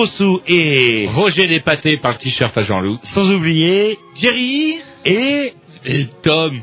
Grossou et Roger Despaté par le t-shirt à Jean-Loup. sans oublier Jerry et, et Tom.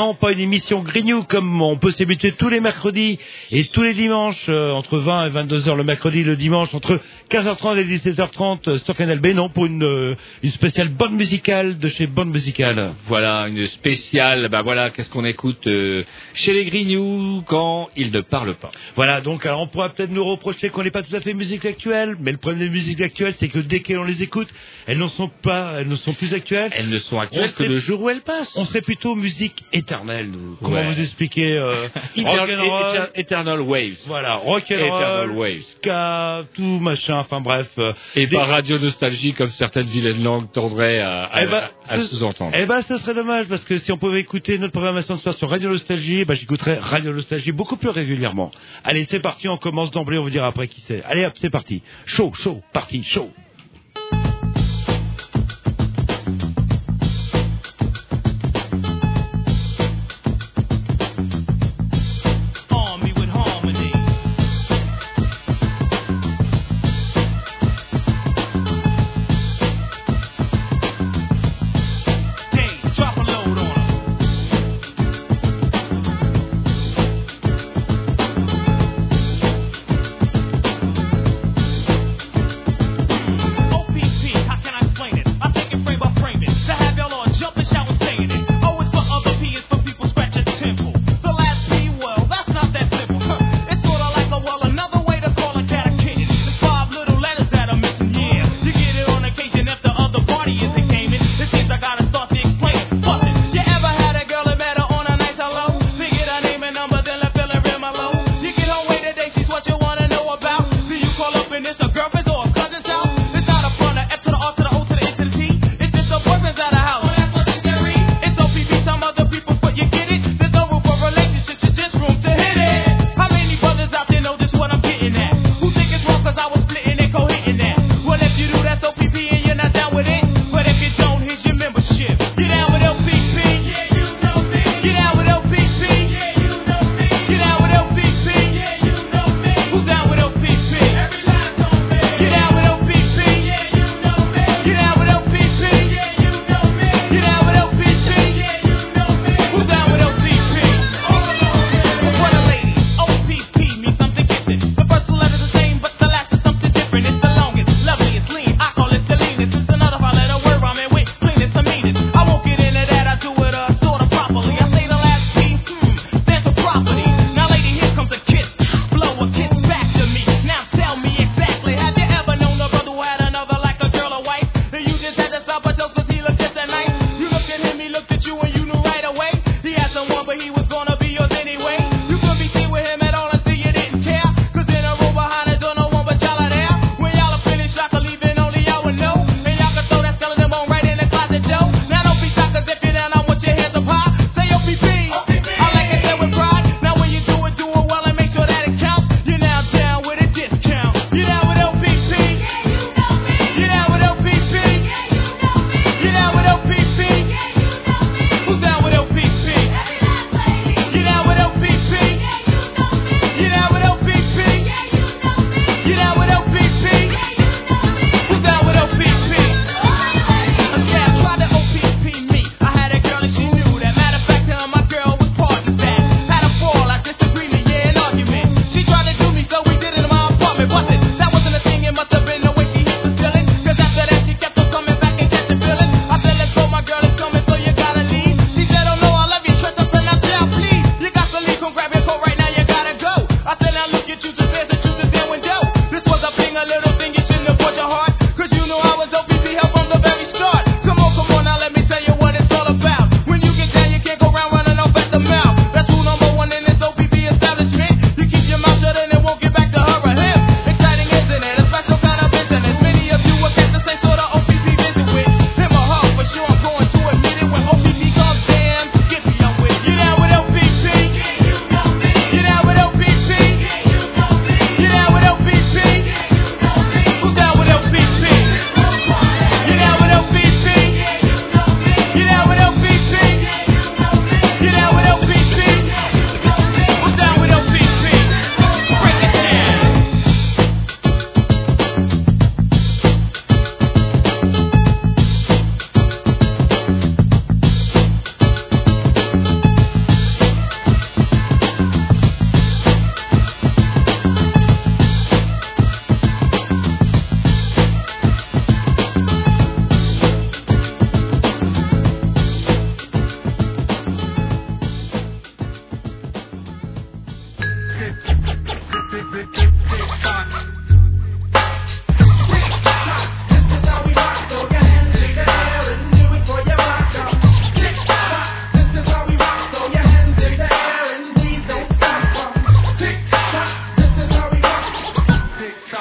Non, pas une émission Grignou comme on peut s'habituer tous les mercredis et tous les dimanches euh, entre 20 et 22 heures le mercredi, le dimanche entre 15h30 et 17h30 euh, sur Canal B. Non, pour une, euh, une spéciale bonne musicale de chez Bonne Musicale. Voilà, une spéciale, bah voilà, qu'est-ce qu'on écoute euh, chez les Grignoux quand ils ne parlent pas. Voilà, donc alors on pourra peut-être nous reprocher qu'on n'est pas tout à fait musique actuelle, mais le problème des musiques actuelles, c'est que dès qu'on les écoute, elles ne sont pas, elles ne sont plus actuelles. Elles ne sont On actuelles que serait- le jour où elles passent. On serait plutôt musique éternelle, nous. Comment Ouais. vous expliquer euh, Eternal, Eternal Waves? Voilà, Eternal rock'n'roll, Waves. ska, tout machin, enfin bref. euh, Et des- pas Radio Nostalgie comme certaines vilaines langues tendraient à, à, Eh ben, à sous-entendre. Eh ben, ce serait dommage parce que si on pouvait écouter notre programmation ce soir sur Radio Nostalgie, ben, j'écouterais Radio Nostalgie beaucoup plus régulièrement. Allez, c'est parti, on commence d'emblée, on vous dira après qui c'est. Allez hop, c'est parti. Chaud, chaud, parti, chaud.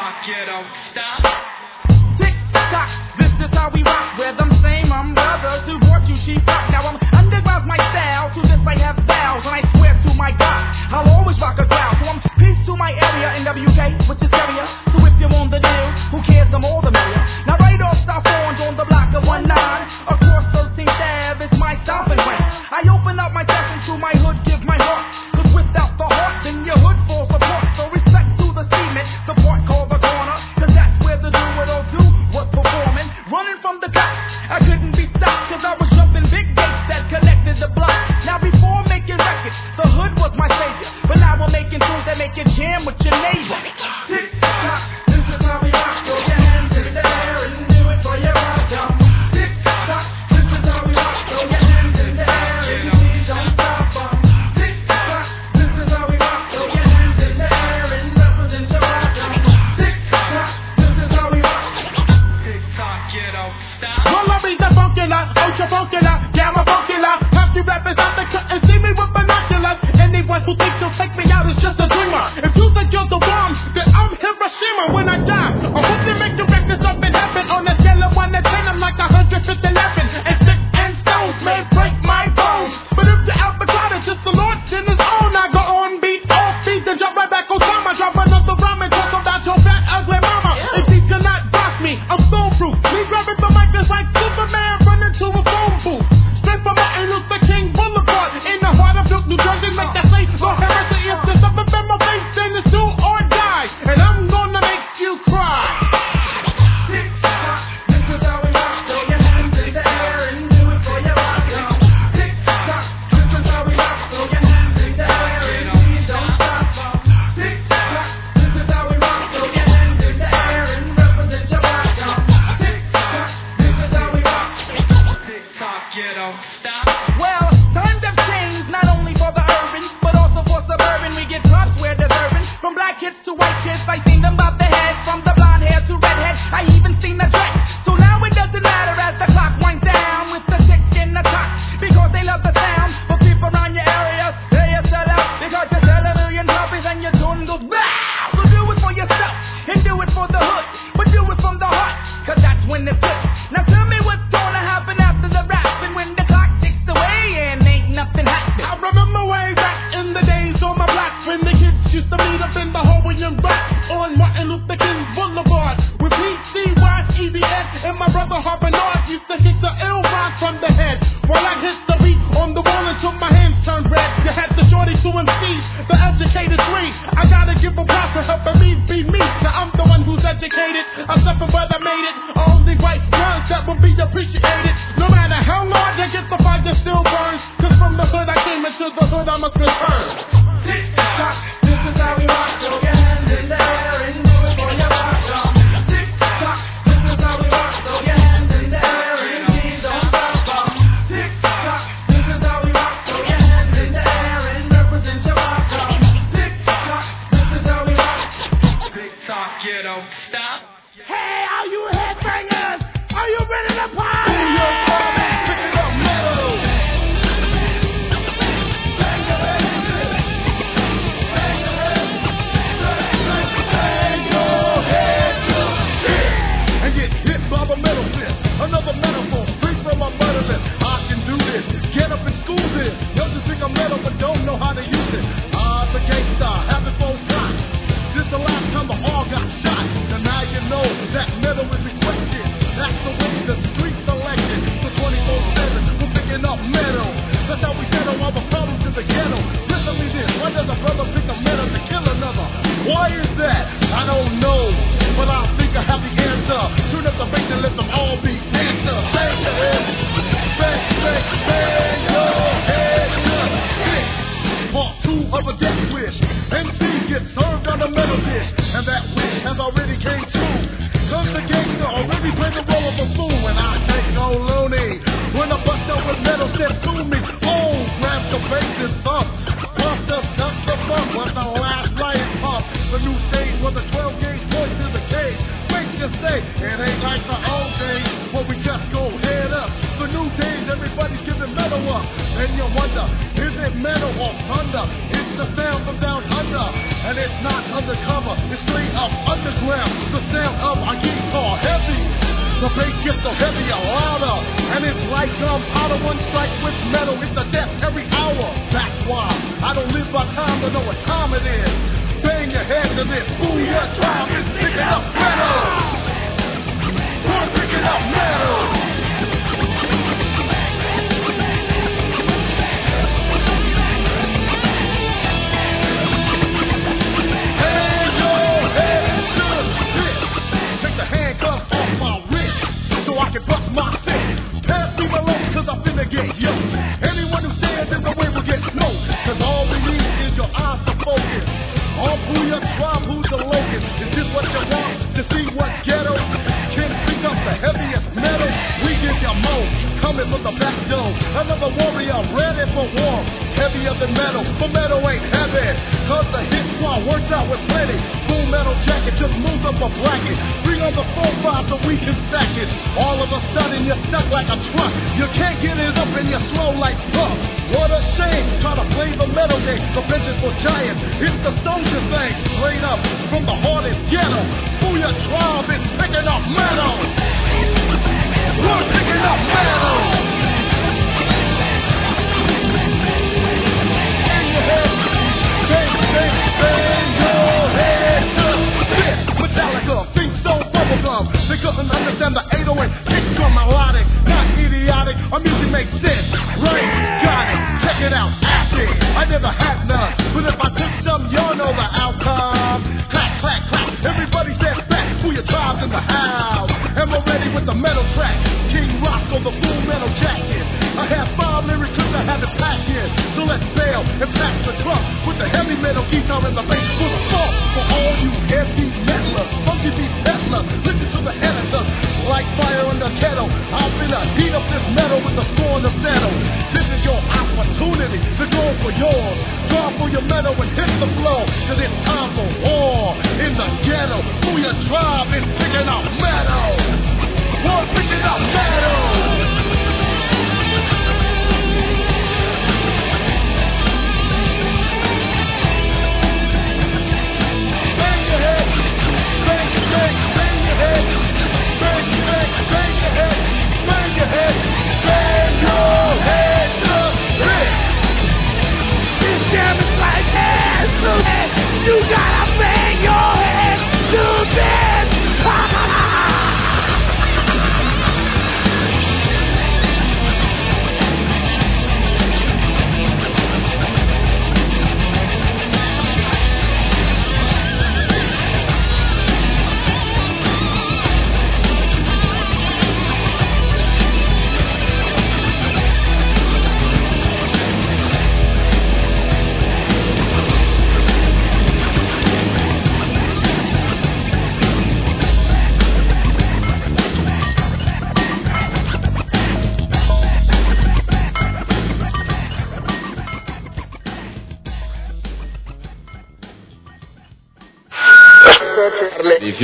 rock, you don't stop. Tick tock, this is how we rock. Where them same brothers. who brought you she rock. Now I'm underground, my style, to this I have vows, and I swear to my God, I'll always rock a crowd. So I'm peace to my area NWK, which is area. So if you're on the deal, who cares? I'm all the mayor. Now right off, stop orange on the block of one nine.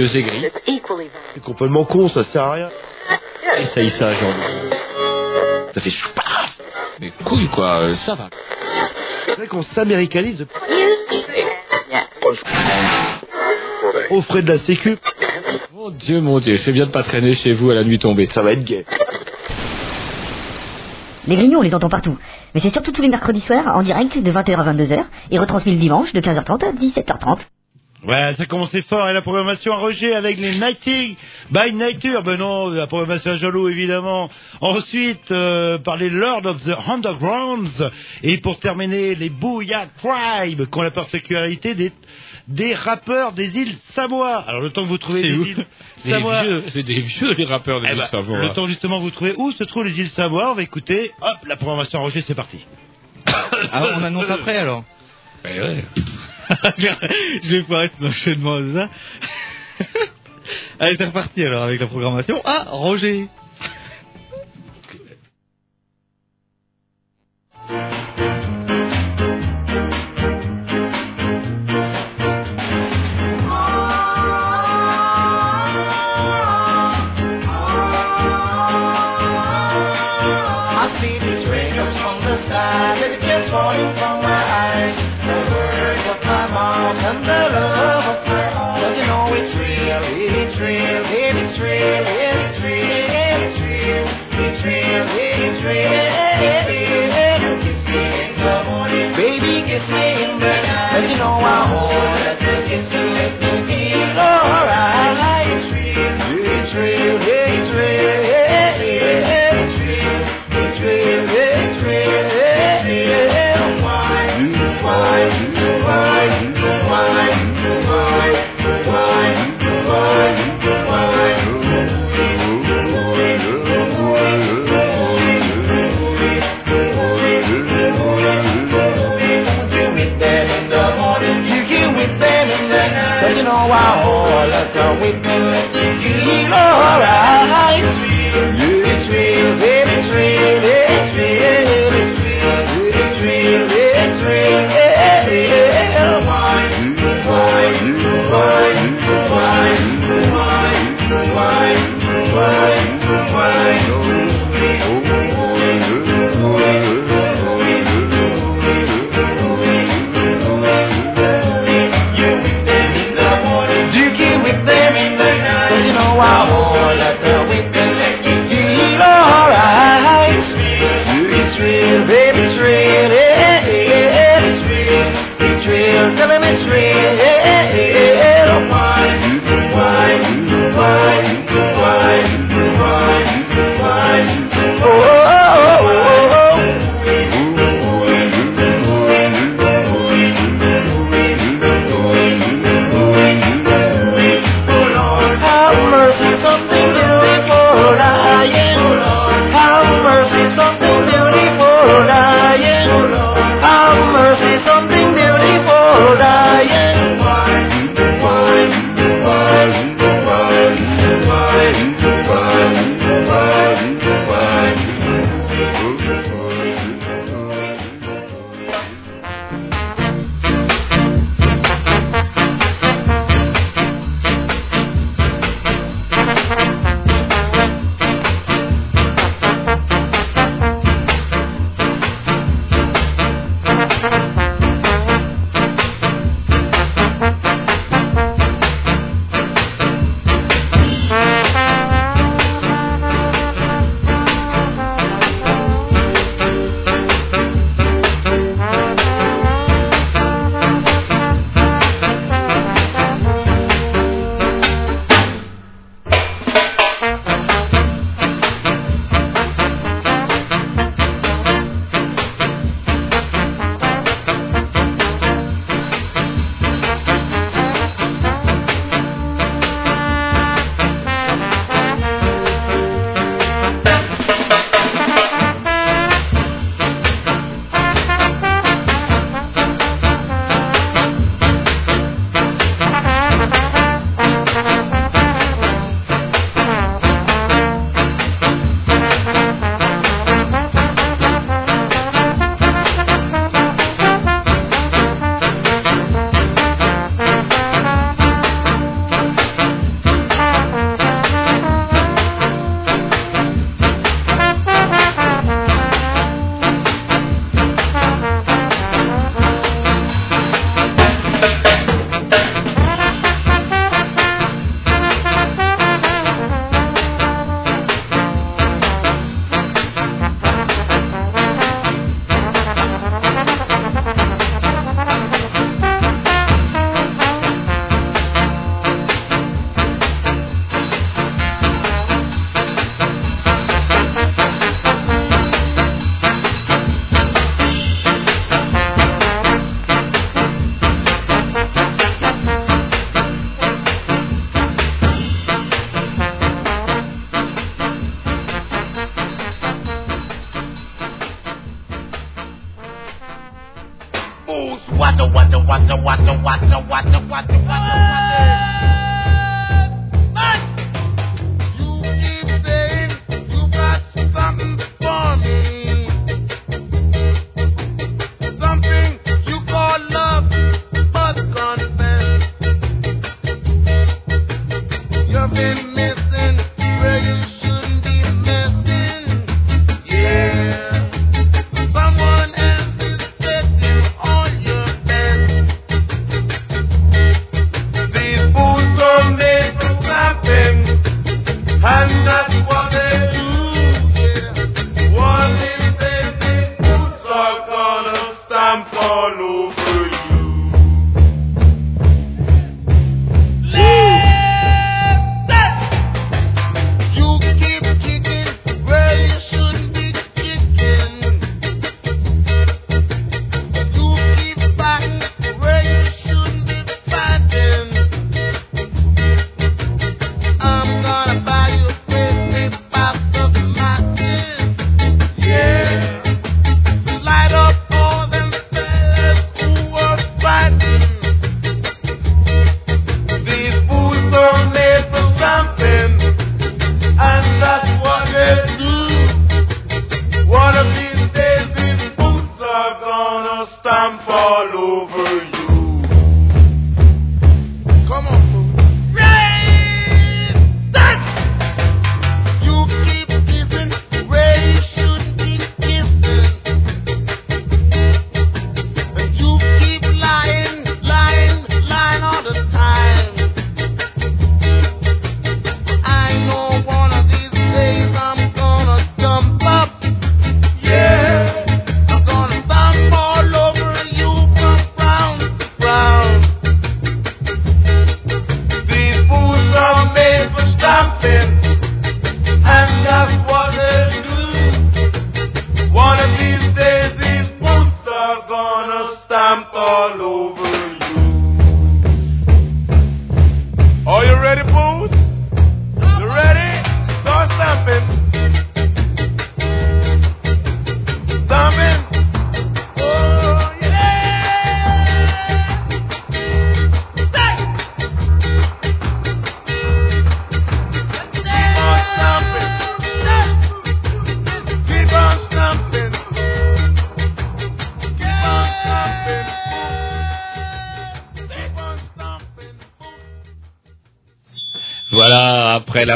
C'est complètement con, ça sert à rien. Essaye ça, genre. Ça fait choupaf Mais couille, quoi, euh, ça va. C'est vrai qu'on s'américanise. Au frais de la sécu. Mon dieu, mon dieu, fais bien de pas traîner chez vous à la nuit tombée. Ça va être gay. Les réunions, on les entend partout. Mais c'est surtout tous les mercredis soirs, en direct, de 20h à 22h, et retransmis le dimanche, de 15h30 à 17h30. Ouais, ça commençait fort. Et la programmation à Roger avec les Nighting by Nature. Ah ben non, la programmation à Jaloux, évidemment. Ensuite, euh, par les Lord of the Undergrounds. Et pour terminer, les Booyah Tribe, qui ont la particularité des, des rappeurs des îles Samoa. Alors, le temps que vous trouvez les îles Samoa. C'est des vieux, les rappeurs des eh îles ben, Le temps, justement, vous trouvez où se trouvent les îles Samoa. On va écouter. Hop, la programmation à Roger, c'est parti. Ah, on annonce après, alors Je vais pas cet enchaînement de ça. Allez, c'est reparti alors avec la programmation. Ah, Roger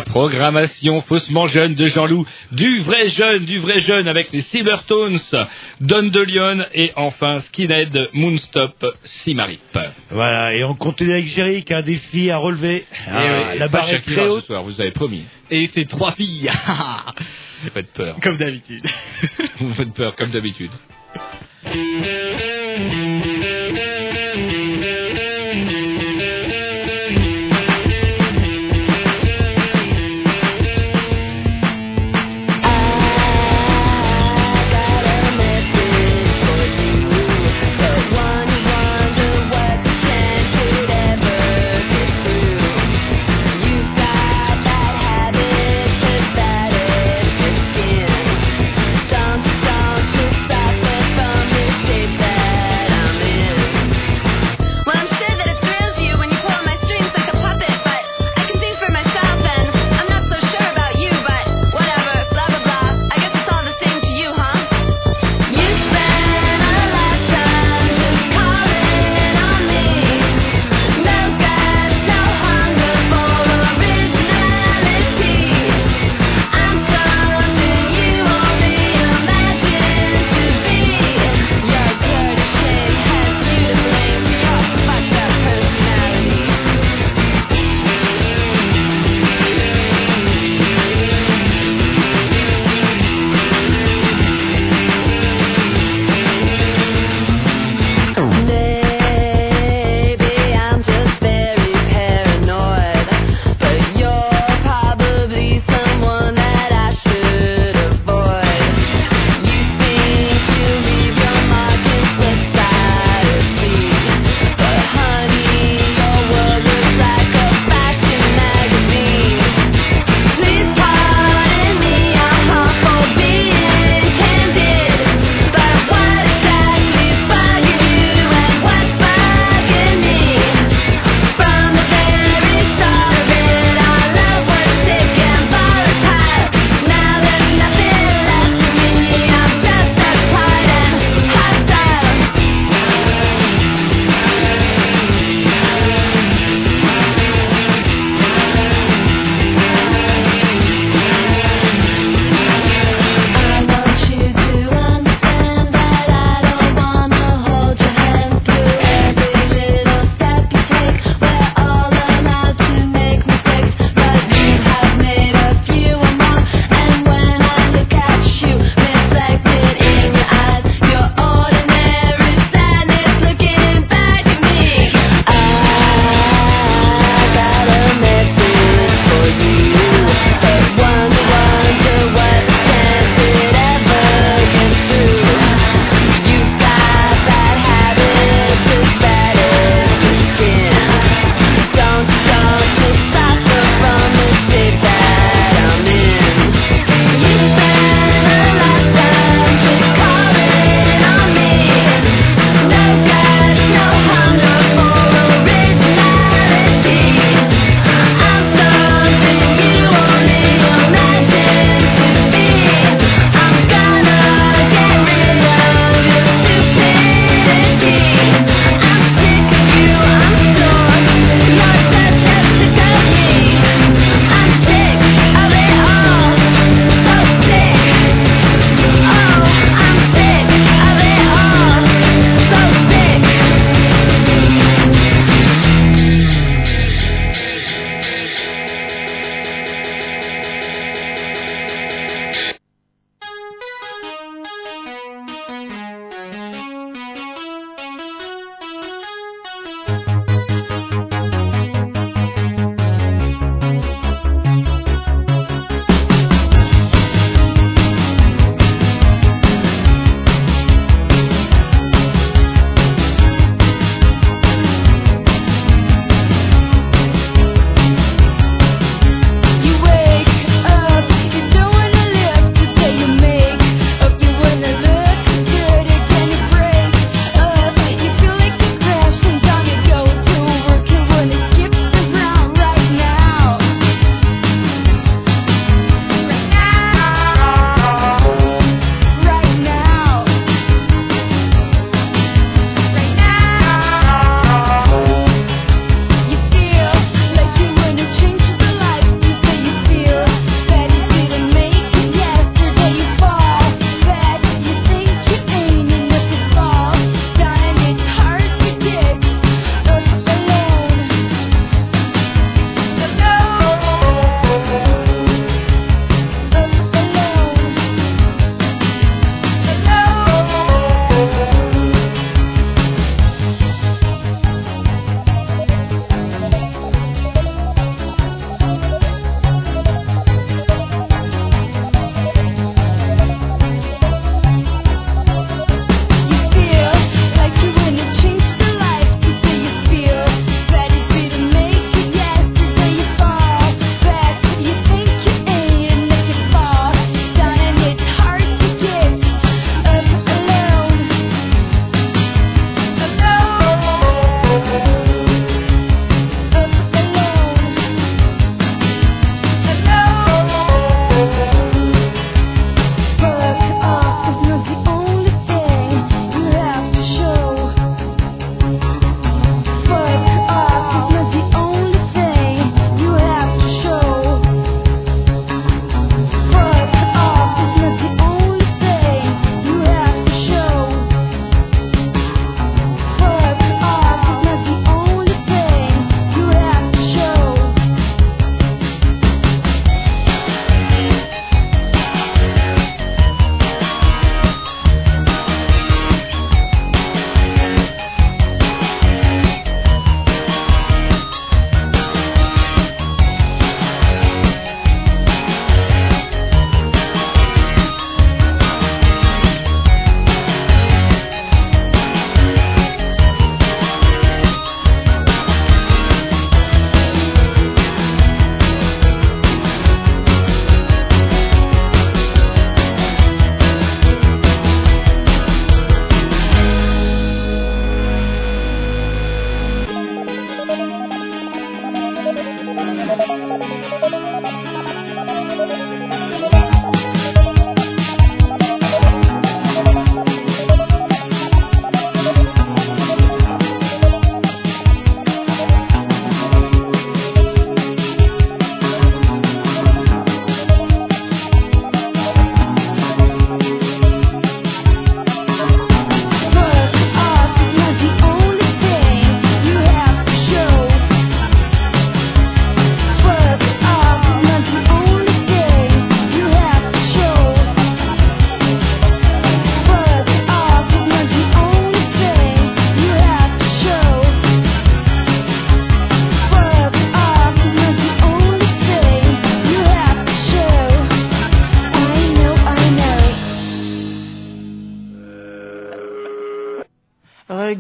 programmation faussement jeune de Jean-Loup, du vrai jeune, du vrai jeune avec les Cybertones, Don de Lyon et enfin Skinhead, Moonstop, Simarip. Voilà, et on continue avec Jerry qui a un défi à relever. Ah, la barre est très haute. ce soir, vous avez promis. Et c'est trois filles. Vous faites peur. Comme d'habitude. Vous faites peur, comme d'habitude.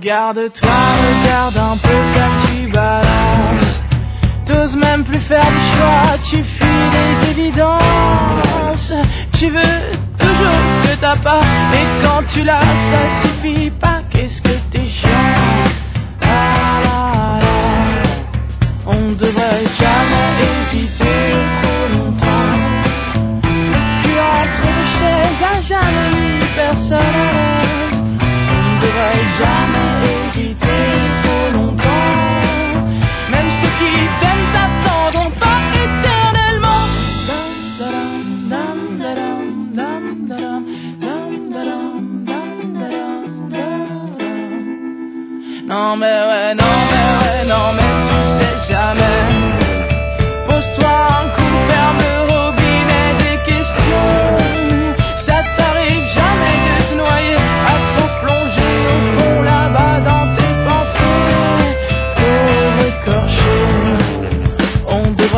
Regarde-toi, regarde un peu car tu balances. T'oses même plus faire de choix, tu fuis les évidences. Tu veux toujours ce que t'as pas, mais quand tu l'as, ça suffit.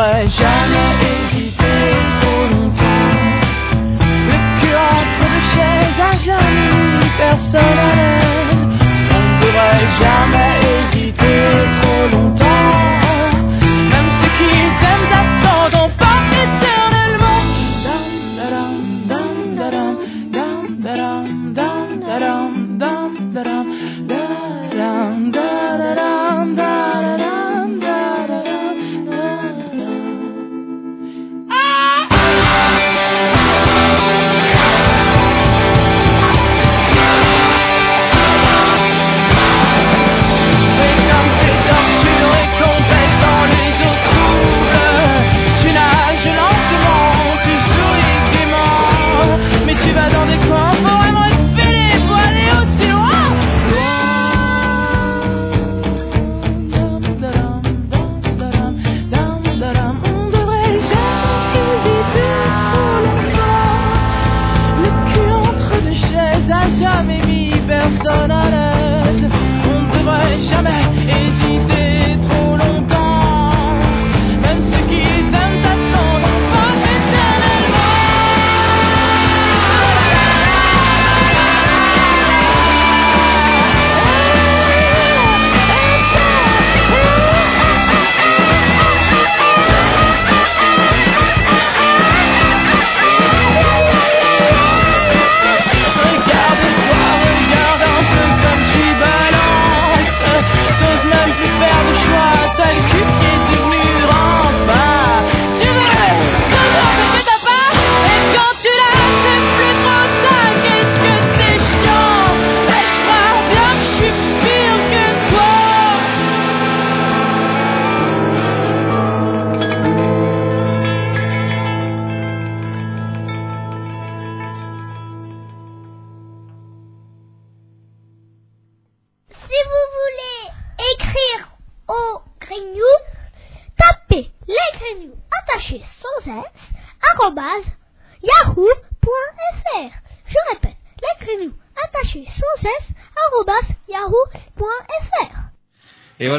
pleasure.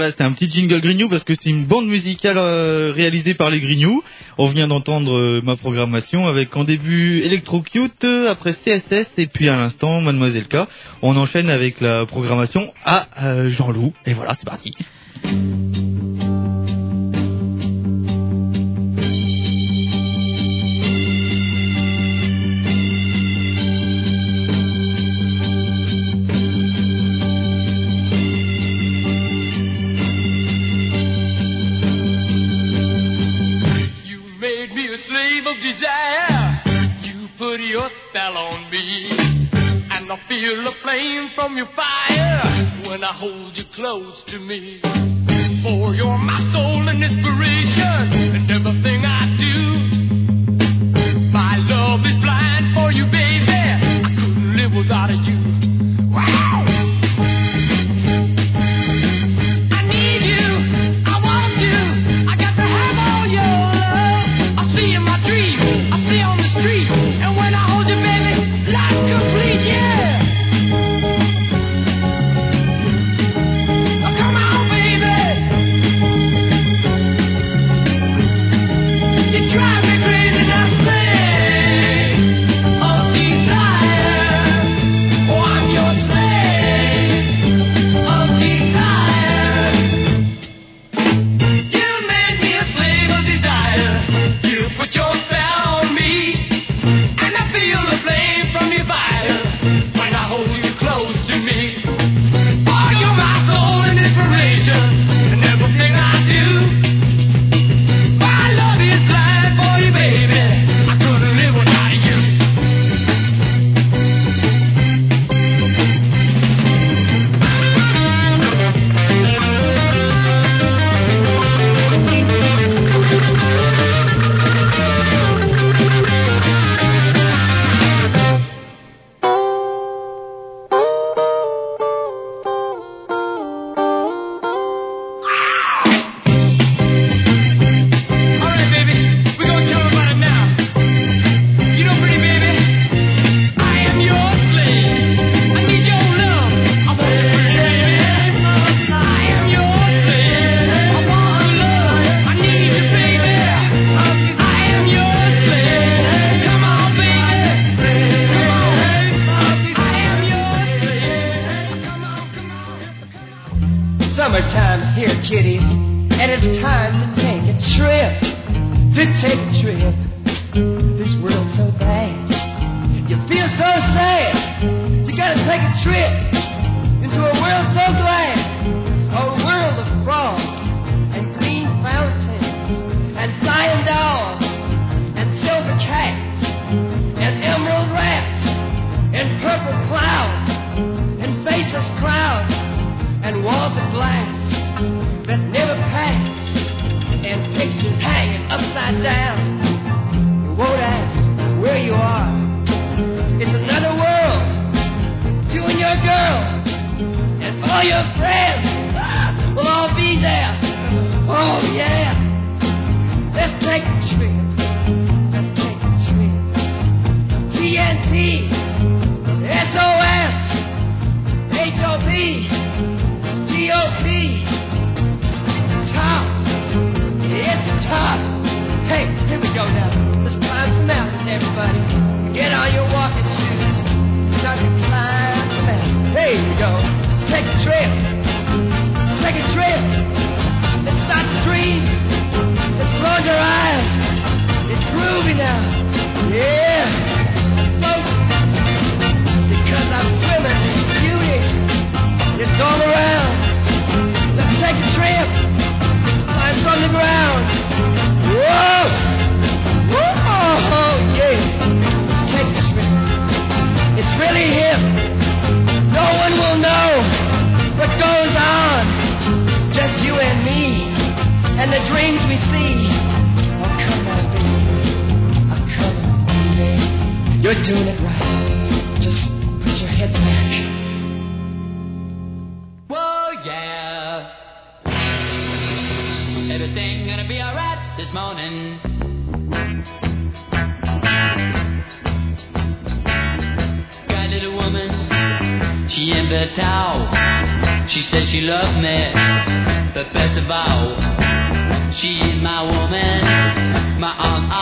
voilà, un petit jingle Grignou parce que c'est une bande musicale euh, réalisée par les Grignou. On vient d'entendre euh, ma programmation avec en début Electrocute, euh, après CSS et puis à l'instant Mademoiselle K. On enchaîne avec la programmation à Jean-Loup et voilà, c'est parti. desire. You put your spell on me, and I feel the flame from your fire when I hold you close to me. For you're my soul and inspiration, and everything I do.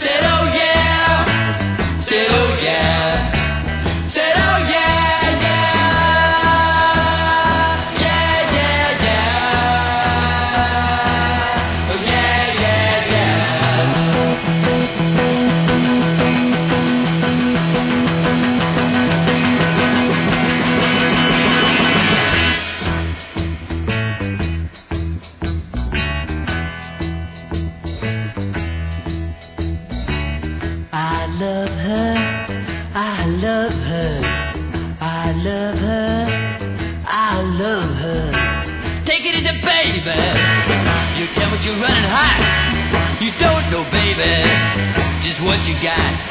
Said, oh yeah. Said, oh yeah. baby. Just what you got.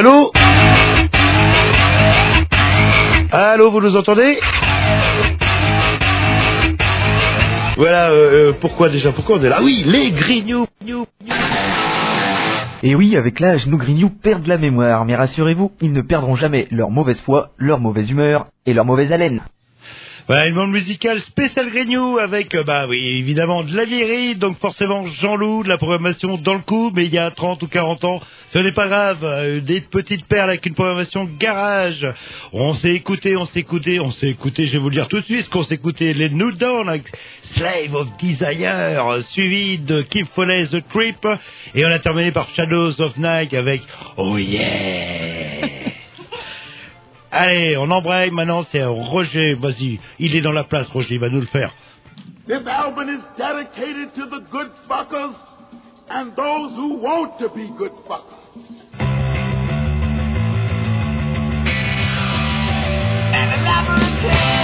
allô Allô, vous nous entendez Voilà, euh, euh, pourquoi déjà Pourquoi on est là ah Oui, les grignoux et oui, avec l'âge, nos grignoux perdent la mémoire, mais rassurez-vous, ils ne perdront jamais leur mauvaise foi, leur mauvaise humeur et leur mauvaise haleine. Voilà, une bande musicale spéciale Grignou avec, euh, bah oui, évidemment de la vieillerie, donc forcément Jean-Loup, de la programmation dans le coup, mais il y a 30 ou 40 ans, ce n'est pas grave, euh, des petites perles avec une programmation garage. On s'est écouté, on s'est écouté, on s'est écouté, je vais vous le dire tout de suite, qu'on s'est écouté, les New Dawn avec Slave of Desire, suivi de Kim Foley, The Creep, et on a terminé par Shadows of Night avec Oh yeah Allez, on embraye maintenant, c'est Roger, vas-y, il est dans la place, Roger, il va nous le faire. This album is dedicated to the good fuckers and those who want to be good fuckers. Down, down, down,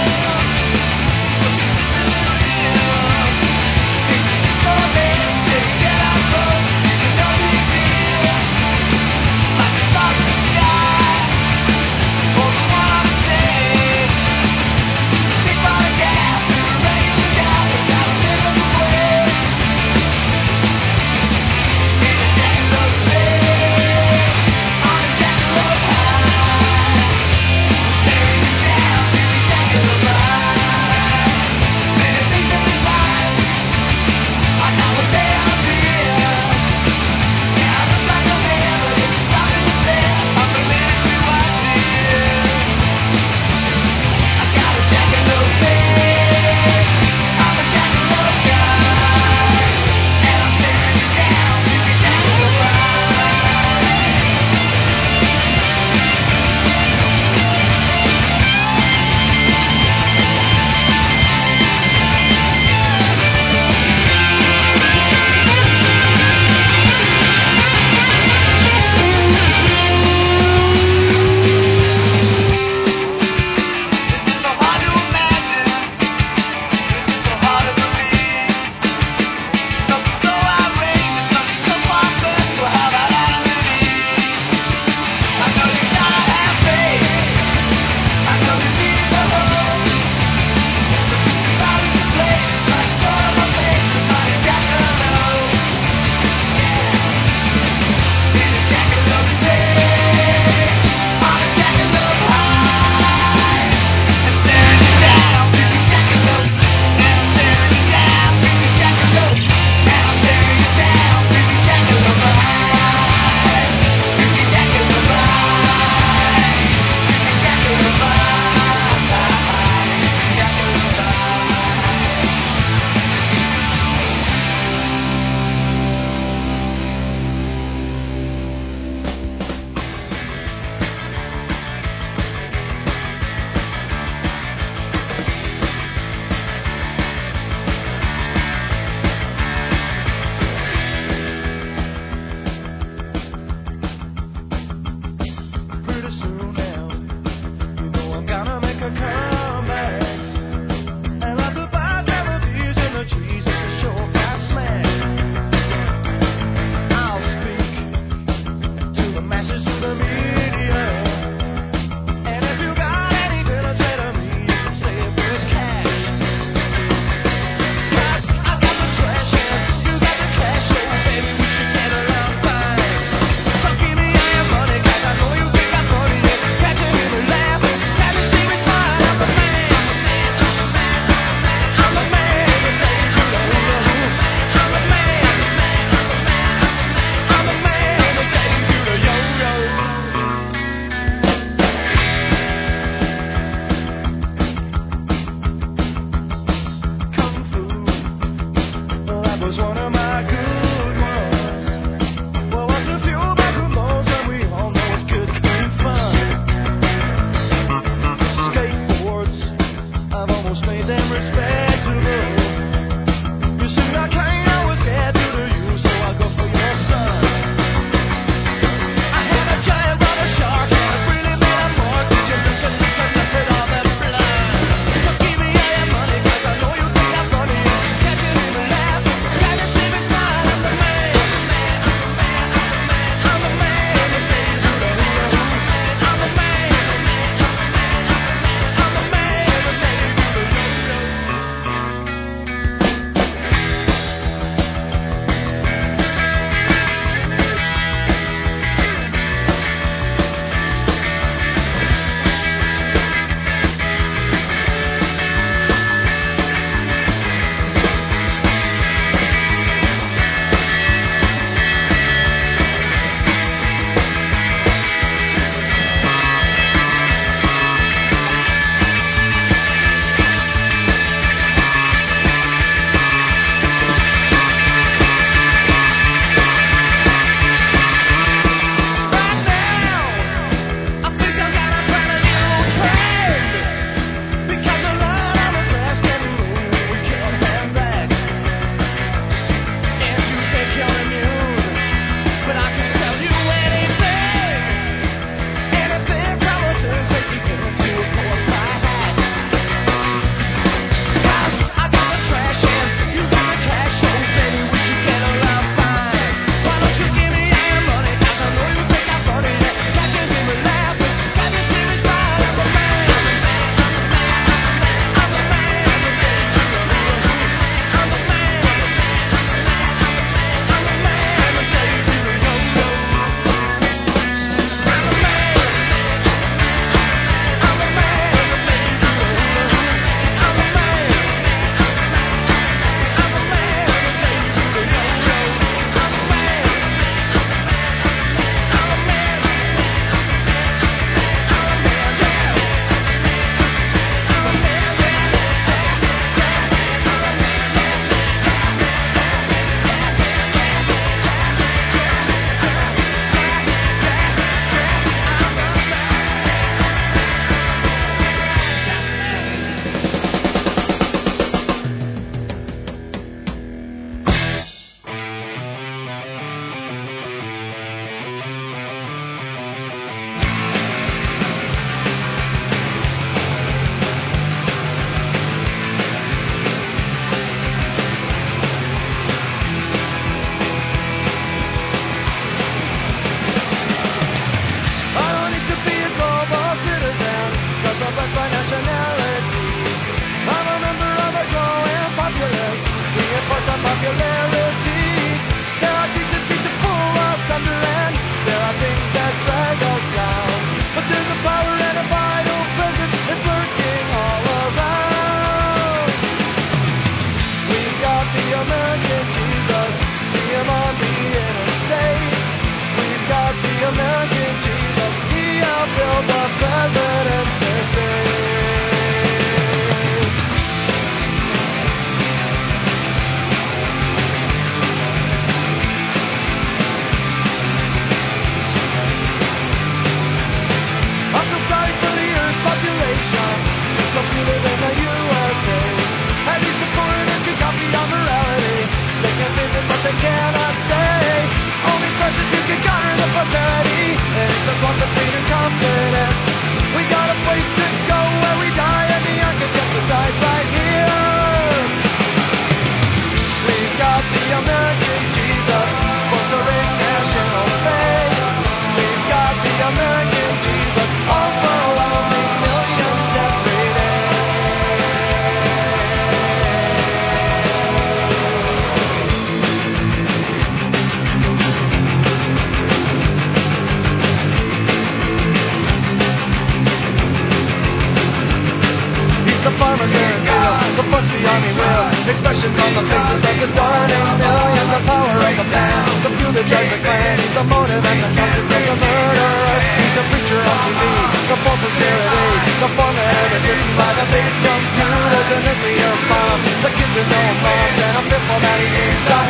the army will. Expressions on the faces of the starting millions, the power of the man, the fuel that drives the clan. He's the motive and the substance of the murderer. He's the preacher on TV, the false sincerity, the format written by the big computers, a nuclear bomb. The kids are no moms and a pitfall that he inside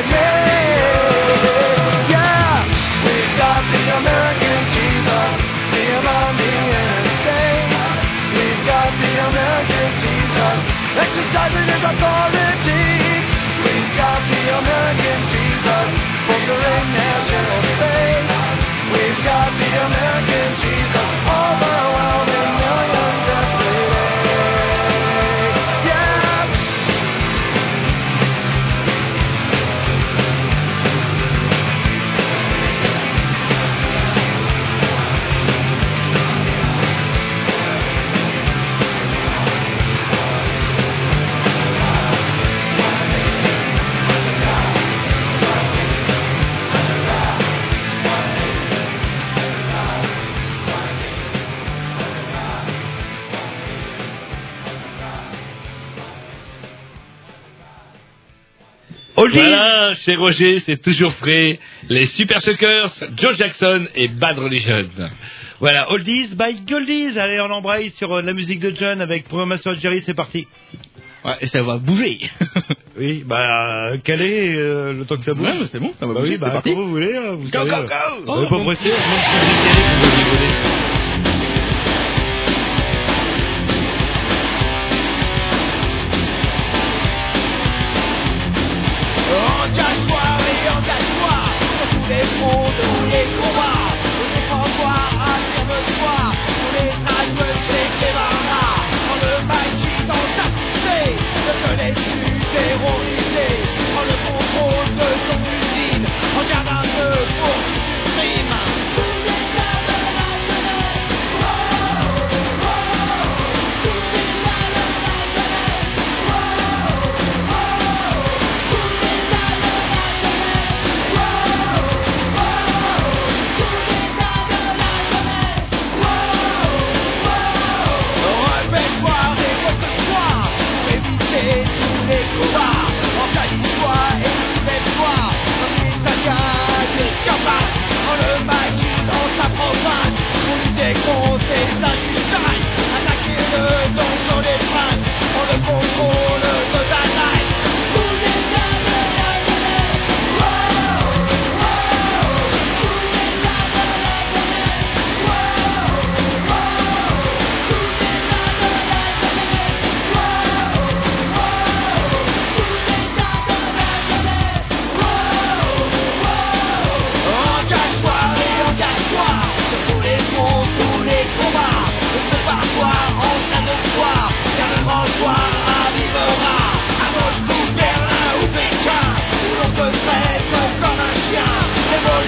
Voilà, chez Roger, c'est toujours frais. Les Super Suckers, Joe Jackson et Bad Religion. Voilà, Oldies by Goldies. Allez, on embraye sur euh, la musique de John avec Programmation Jerry, c'est parti. Ouais, et ça va bouger. oui, bah, calé euh, le temps que ça bouge. Ouais, bah, c'est bon, ça va bah bouger, Oui, c'est bah, parti. quand vous voulez, hein, vous Go, savez. go, euh, Vous n'êtes Oh, pas pressé, vous.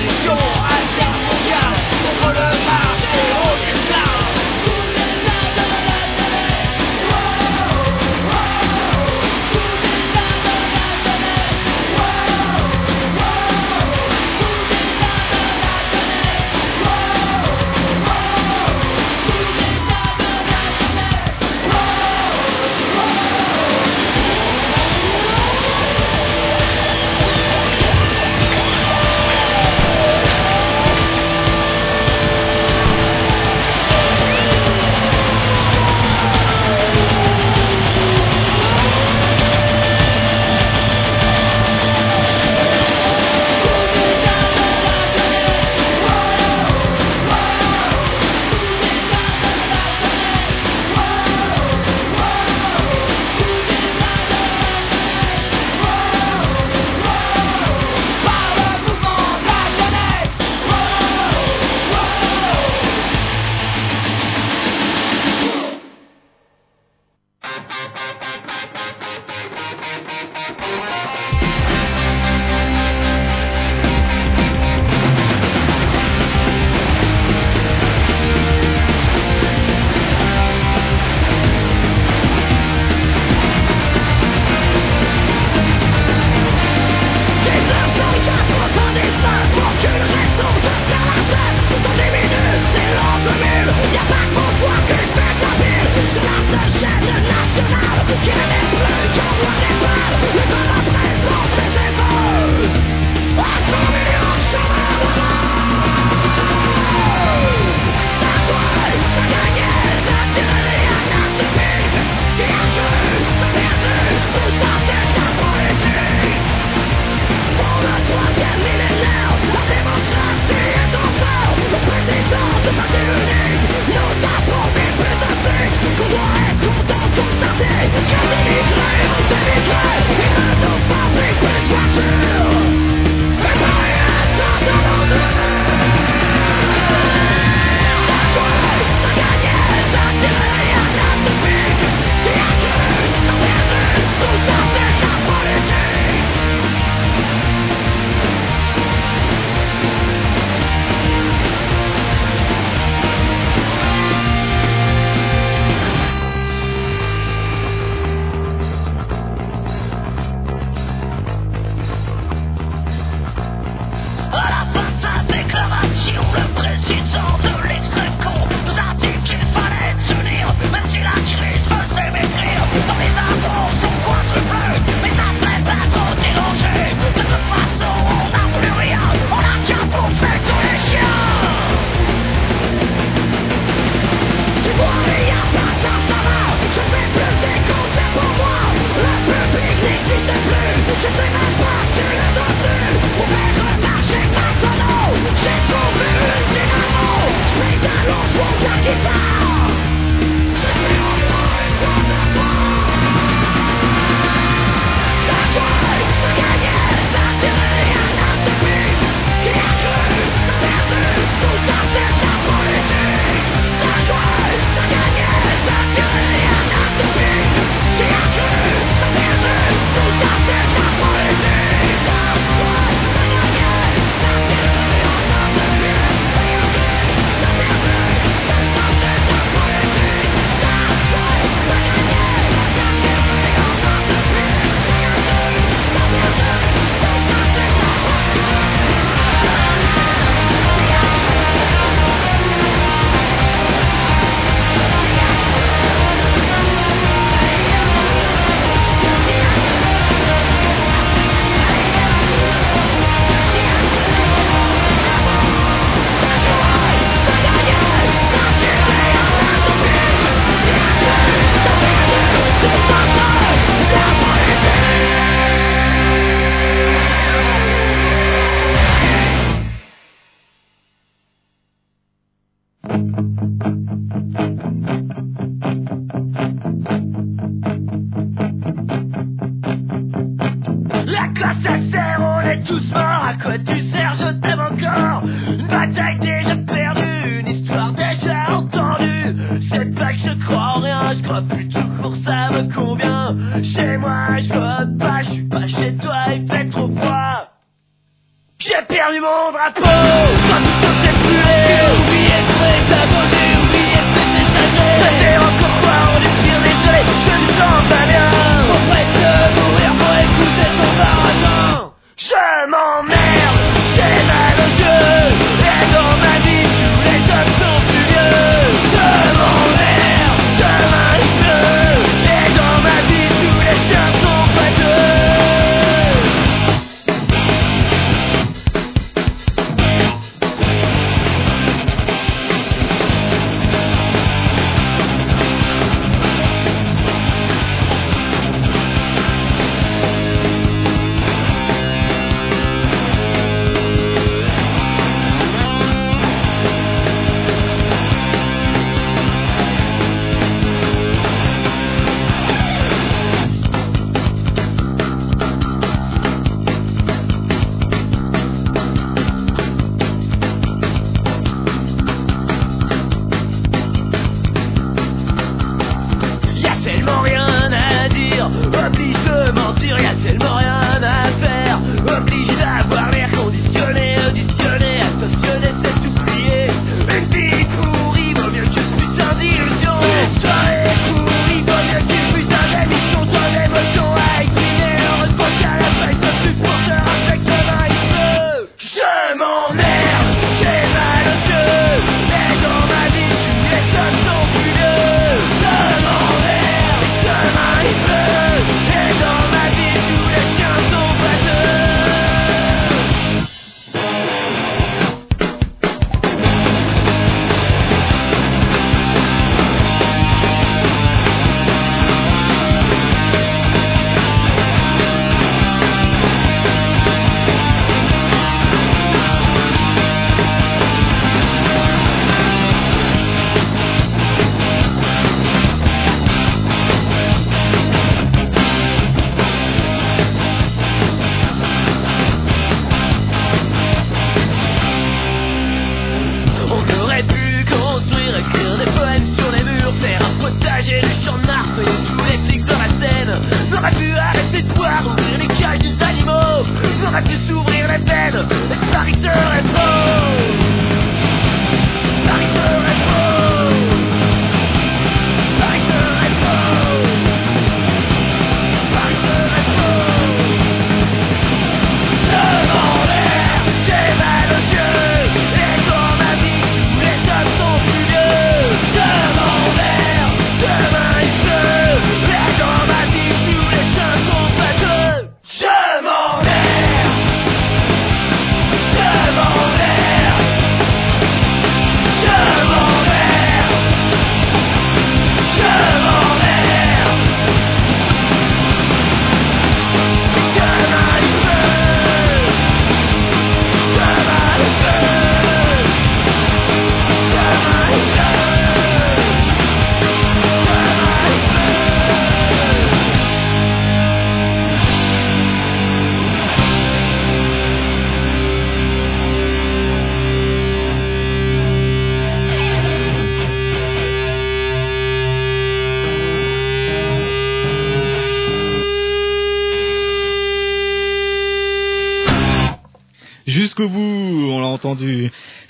your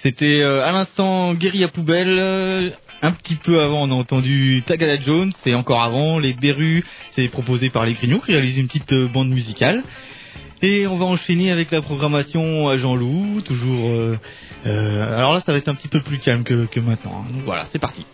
C'était euh, à l'instant Guérilla Poubelle. Euh, un petit peu avant, on a entendu Tagada Jones. Et encore avant, Les Berus. C'est proposé par Les Grignons qui réalisent une petite euh, bande musicale. Et on va enchaîner avec la programmation à Jean-Loup. Toujours. Alors là, ça va être un petit peu plus calme que, que maintenant. Hein. Donc voilà, c'est parti.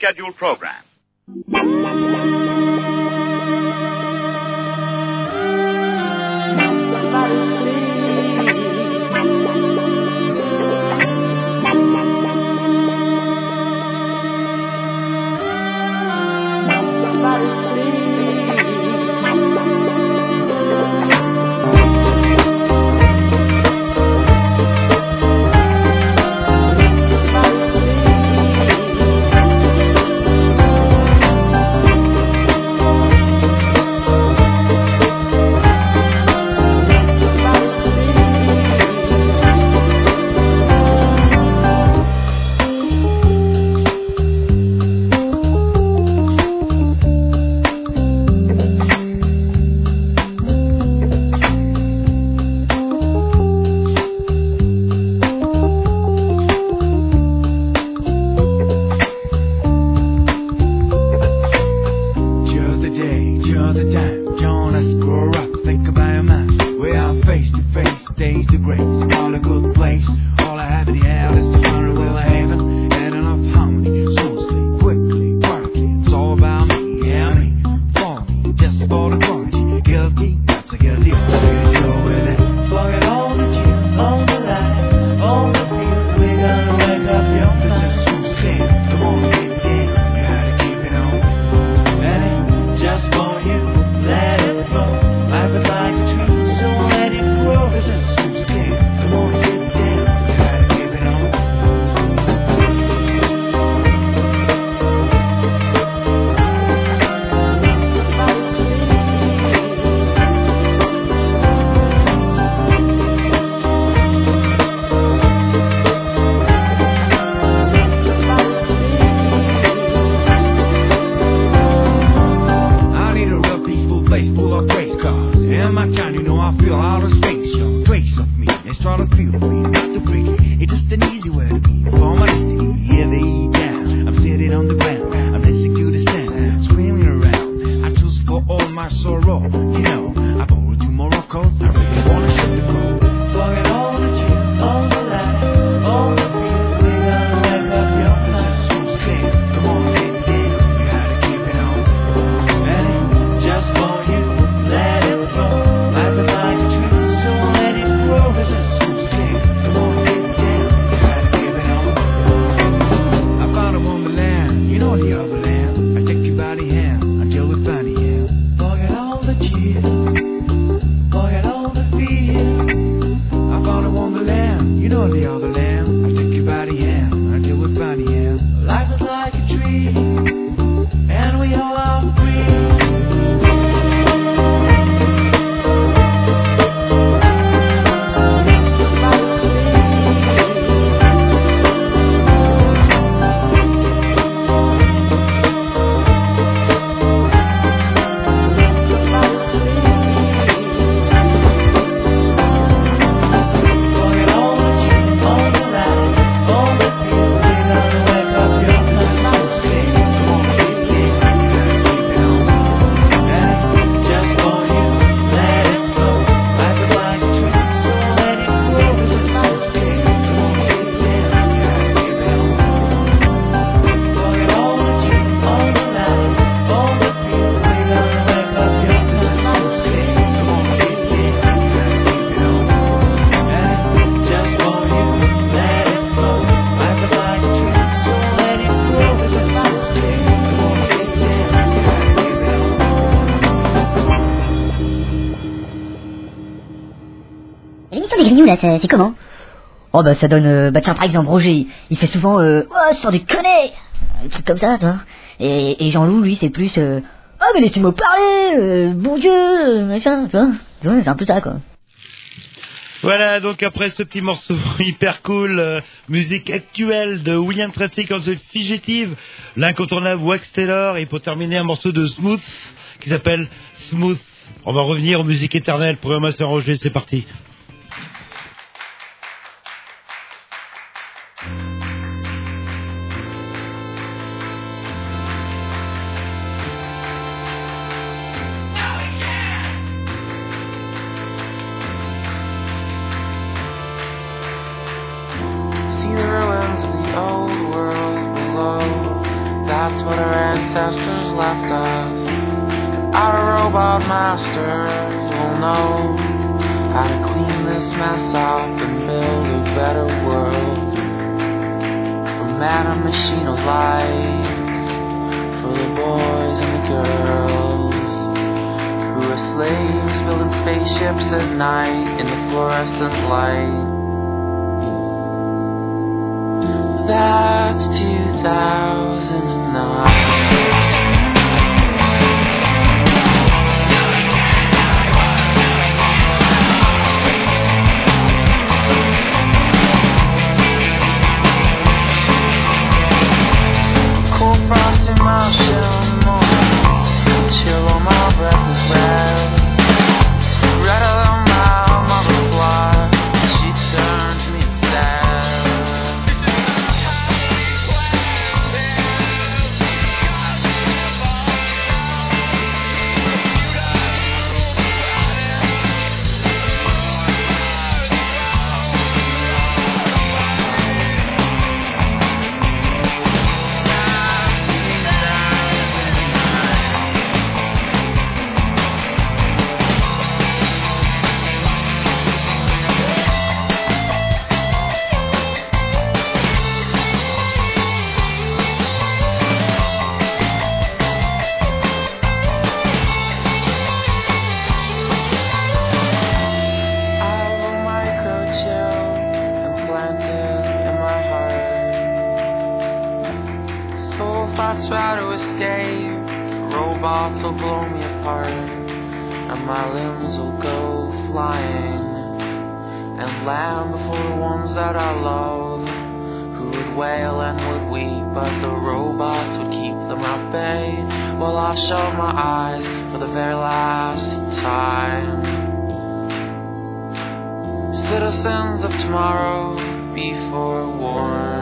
Scheduled program. C'est comment Oh, bah, ça donne... euh, bah, tiens, par exemple, Roger, il fait souvent... Euh, oh, sans déconner Des trucs comme ça, tu vois. Et, et Jean-Loup, lui, c'est plus... Euh, oh, mais laissez-moi parler, bon Dieu, machin, tu vois. C'est un peu ça, quoi. Voilà, donc après ce petit morceau hyper cool, musique actuelle de William Traffic en The Fugitive, l'incontournable Wax Taylor, et pour terminer un morceau de Smooth qui s'appelle Smooth. On va revenir aux musiques éternelles, programmation Roger, c'est parti. Robots will blow me apart, and my limbs will go flying and land before the ones that I love, who would wail and would weep, but the robots would keep them at bay while I shut my eyes for the very last time. Citizens of tomorrow, be forewarned.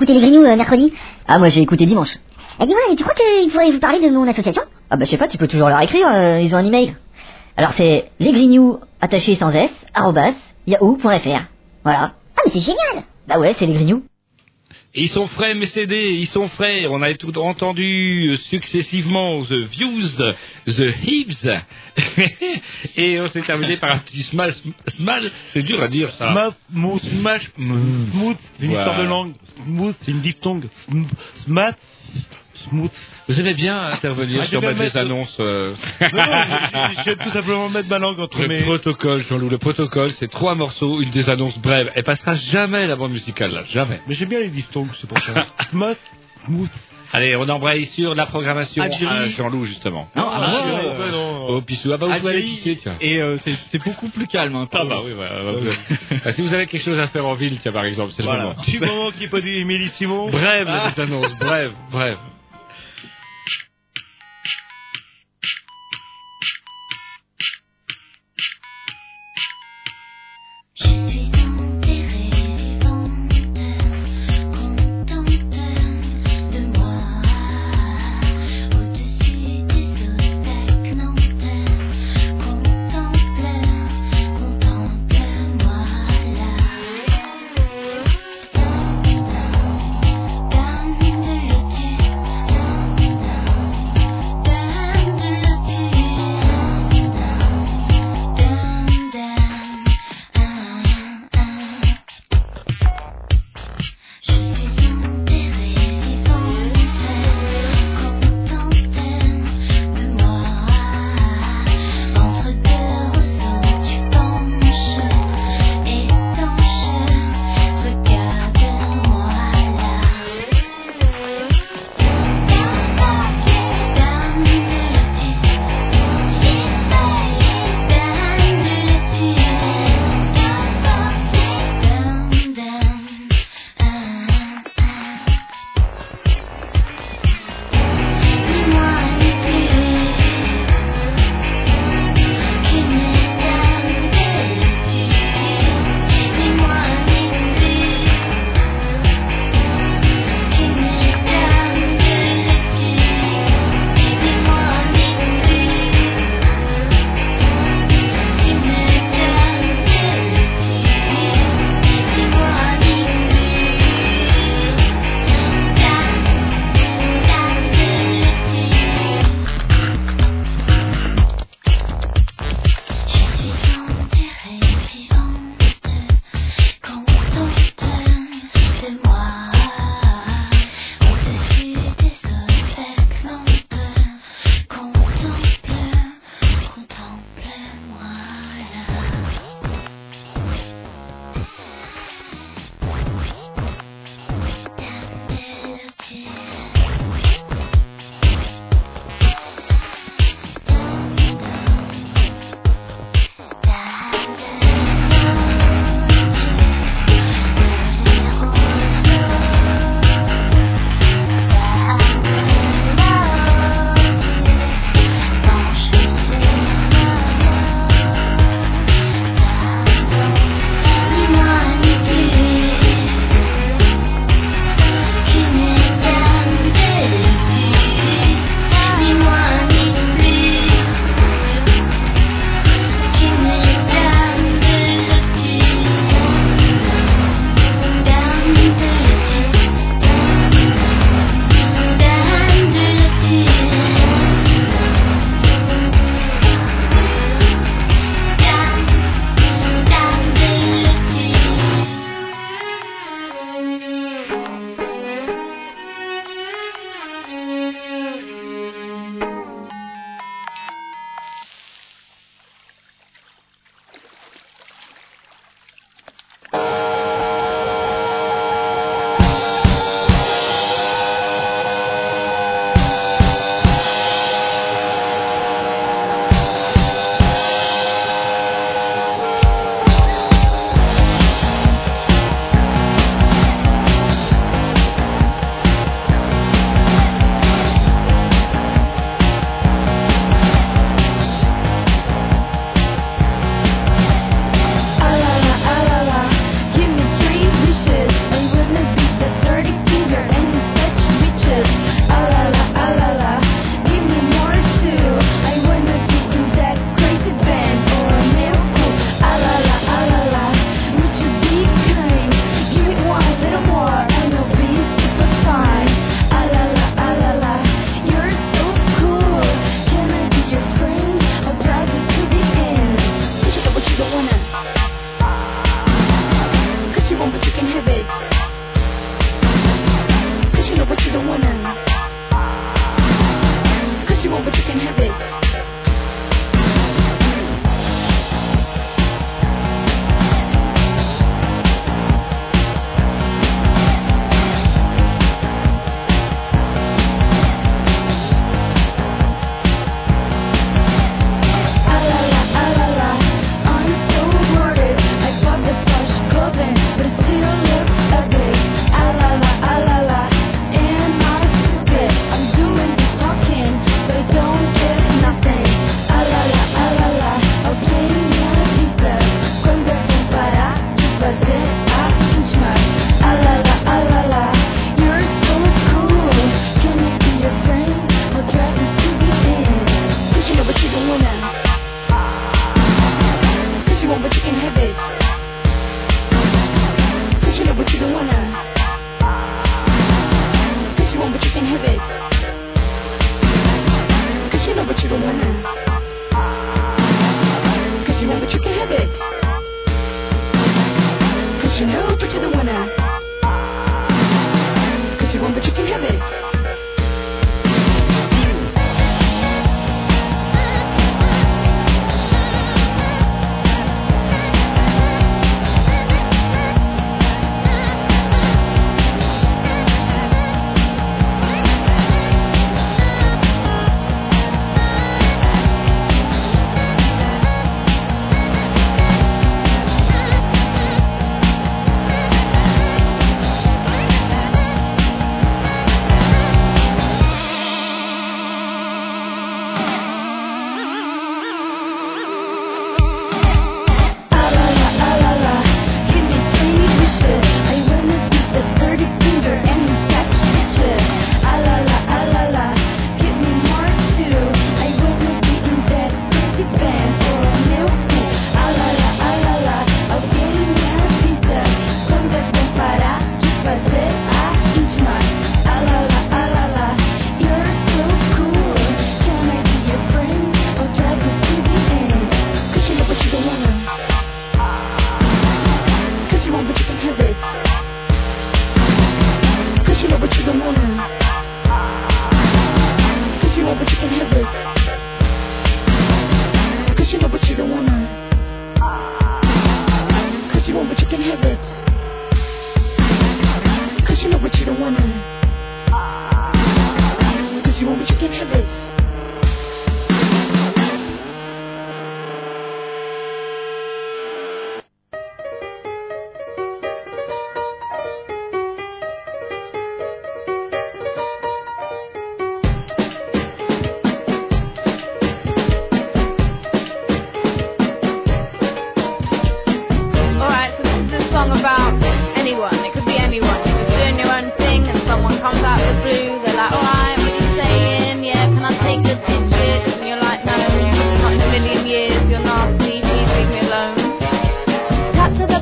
Écouté les Grignoux euh, mercredi. Ah, moi j'ai écouté dimanche. Et dis-moi, tu crois qu'il faudrait vous parler de mon association? Ah bah je sais pas, tu peux toujours leur écrire, euh, ils ont un email. Alors c'est lesgrignoux attaché sans s, arrobas, yahoo.fr. Voilà. Ah mais c'est génial Bah ouais, c'est les Grignoux. Ils sont frais, mes CD, ils sont frais. On a tout entendu euh, successivement The Views, The Hives. Et on s'est terminé par un petit smash, smash, c'est dur à dire ça. Smash, smooth, smash, smooth, c'est une histoire de langue. Smooth, c'est une diphtongue. Sm- Smash, smooth. Vous aimez bien intervenir Ah, sur bien des mettre- annonces. euh. Non, non, je, vais tout simplement mettre ma langue entre Le mes... protocole, Jean-Loup, le protocole, c'est trois morceaux, une des annonces brèves. Elle passera jamais la bande musicale, là, jamais. Mais j'aime bien les diphtongues, c'est pour ça. Smash, smooth. Allez, on embraye sur la programmation à Jean-Loup, justement. Non, ah, ah, bah, ouais, ouais, non. Oh, Pissou, ah bah, vous pouvez pisser, tiens. Et euh, c'est beaucoup plus calme. Hein, Ah bah oui, voilà. Ah, si vous avez quelque chose à faire en ville, tiens, par exemple, c'est Voilà. le moment. Du moment qu'il n'y a pas du Emilissimo. Bref, Ah. cette annonce, bref, bref.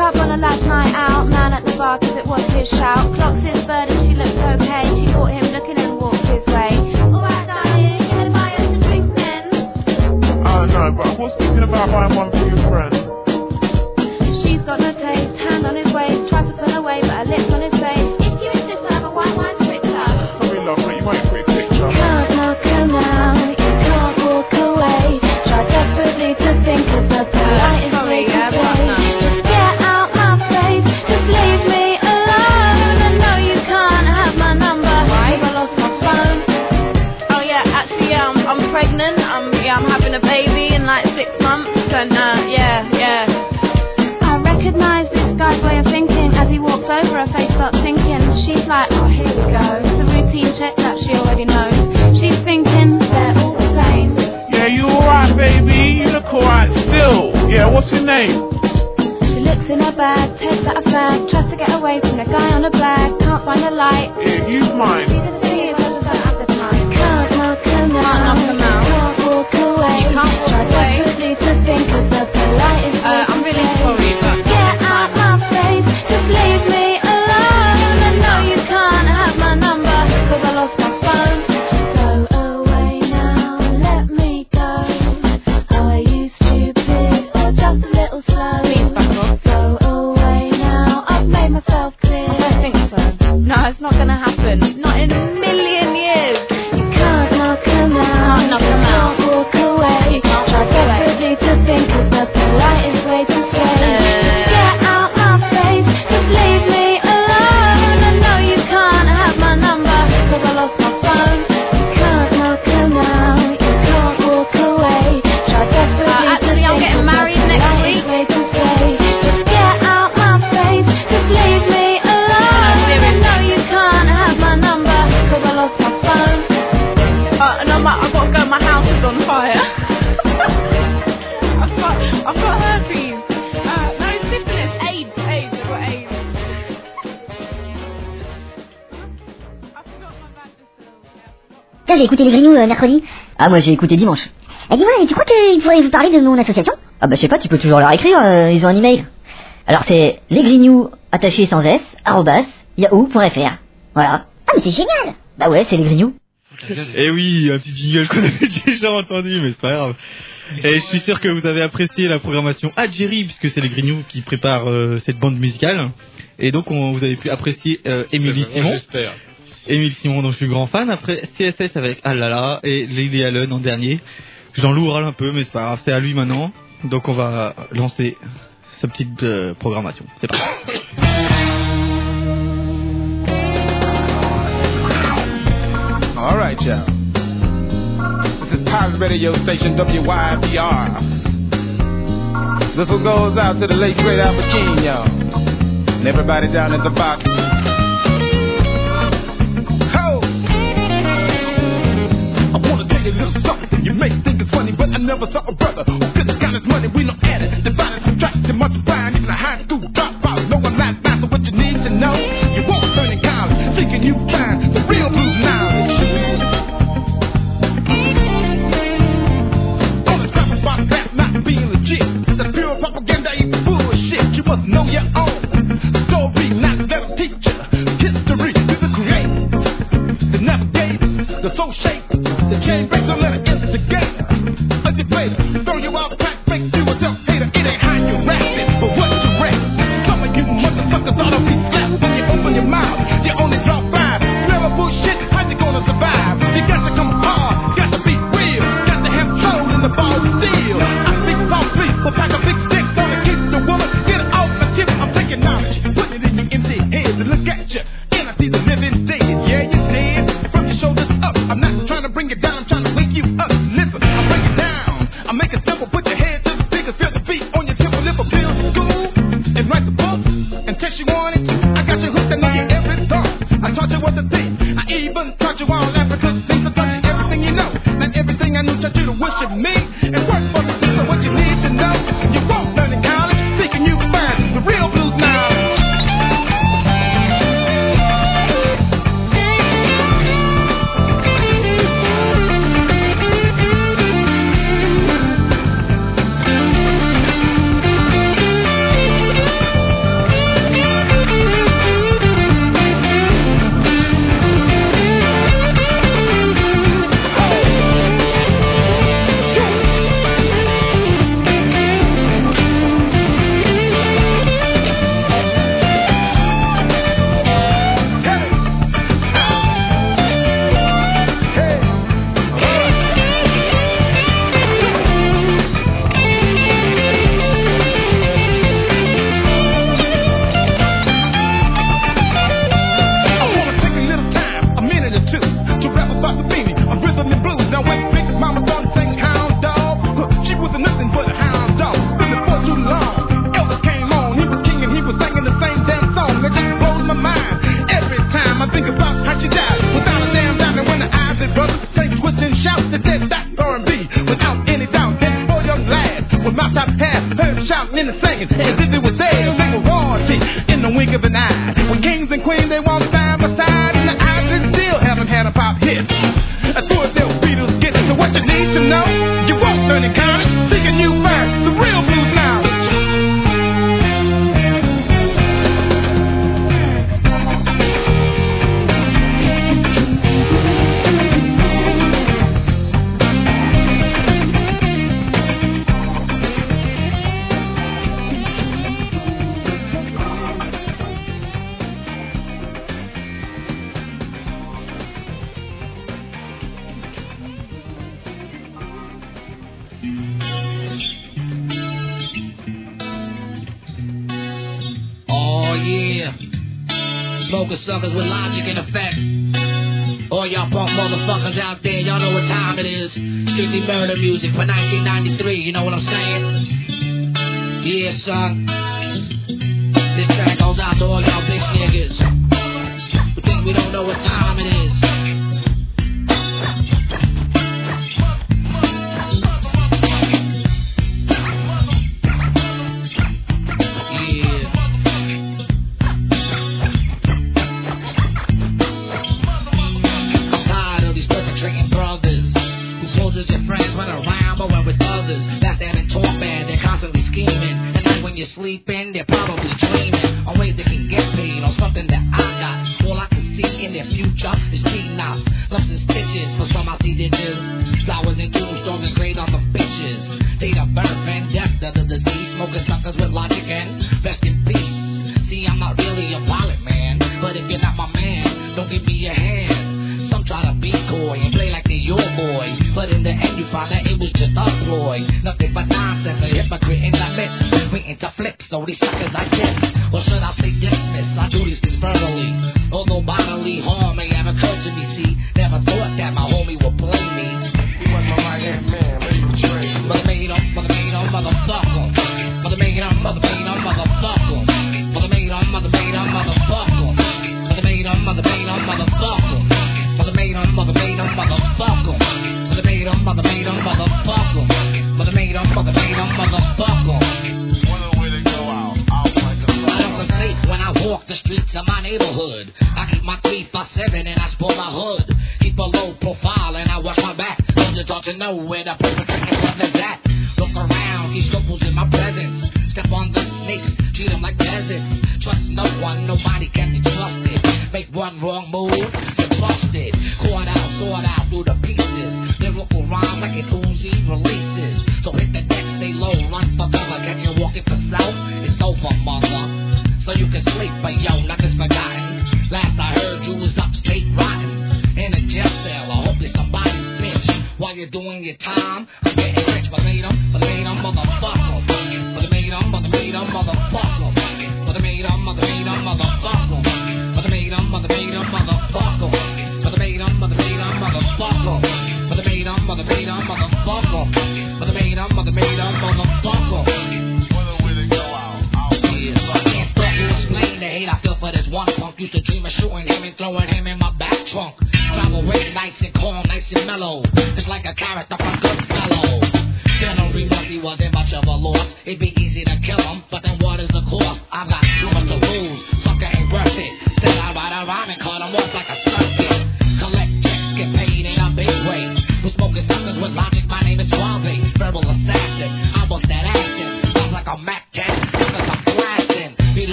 pub on a last night out, man at the bar cause it was his shout. Clocks his bird j'ai écouté les Grignoux euh, mercredi. Ah, moi j'ai écouté dimanche. Eh, dis-moi, tu crois qu'il faudrait vous parler de mon association? Ah, bah je sais pas, tu peux toujours leur écrire, euh, ils ont un email. Alors c'est lesgrignoux, attaché sans S, arrobas, yahoo.fr. Voilà. Ah, mais c'est génial Bah ouais, c'est les Grignoux. Eh oui, un petit jingle qu'on avait déjà entendu, mais c'est pas grave. Et je suis sûr que vous avez apprécié la programmation Algérie, puisque c'est les Grignoux qui préparent euh, cette bande musicale. Et donc, on, vous avez pu apprécier euh, Émilie Simon. J'espère. Émile Simon, dont je suis grand fan. Après, CSS avec Alala et Lily Allen en dernier. J'en râle un peu, mais c'est pas grave, c'est à lui maintenant. Donc, on va lancer sa petite euh, programmation. C'est parti. All right, y'all. This is Pirate Radio Station WYBR. This one goes out to the late great Albert King, y'all. And everybody down at the box. A little something. You may think it's funny, but I never saw a brother who could got his money. We don't add it, divide it, subtract it, multiply it. Even a high school dropout. No, I'm not master. What you need to know, you won't learn in college. Thinking you find the real blue knowledge. All this crap about rap not being legit. That's pure propaganda, you bullshit. You must know your own story,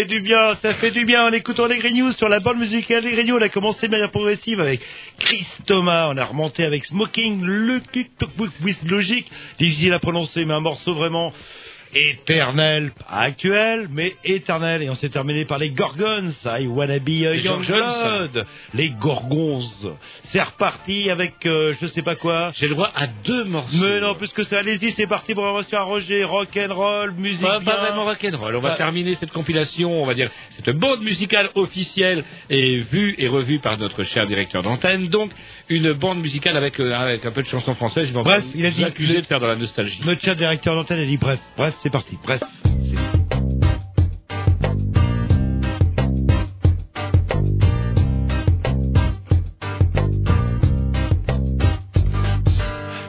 fait du bien, ça fait du bien en écoutant les Green sur la bande musicale des Green. On a commencé de manière progressive avec Chris Thomas, on a remonté avec Smoking, le with Logic, difficile à prononcer, mais un morceau vraiment éternel, pas actuel, mais éternel. Et on s'est terminé par les Gorgons, I Wanna Be a Les Young Gorgons. Blood, les Gorgons. C'est reparti avec euh, je sais pas quoi. J'ai le droit à deux morceaux. Mais non, plus que ça, allez-y, c'est parti pour un à Roger, rock and roll, musique. Pas, pas vraiment rock'n'roll. On va Pas- terminer cette compilation, on va dire, cette bande musicale officielle et vue et revue par notre cher directeur d'antenne. Donc, une bande musicale avec, euh, avec un peu de chansons françaises. Je Bref, il a dit- accuser de faire de la nostalgie. Notre chat directeur d'antenne a dit bref, bref, c'est parti, bref.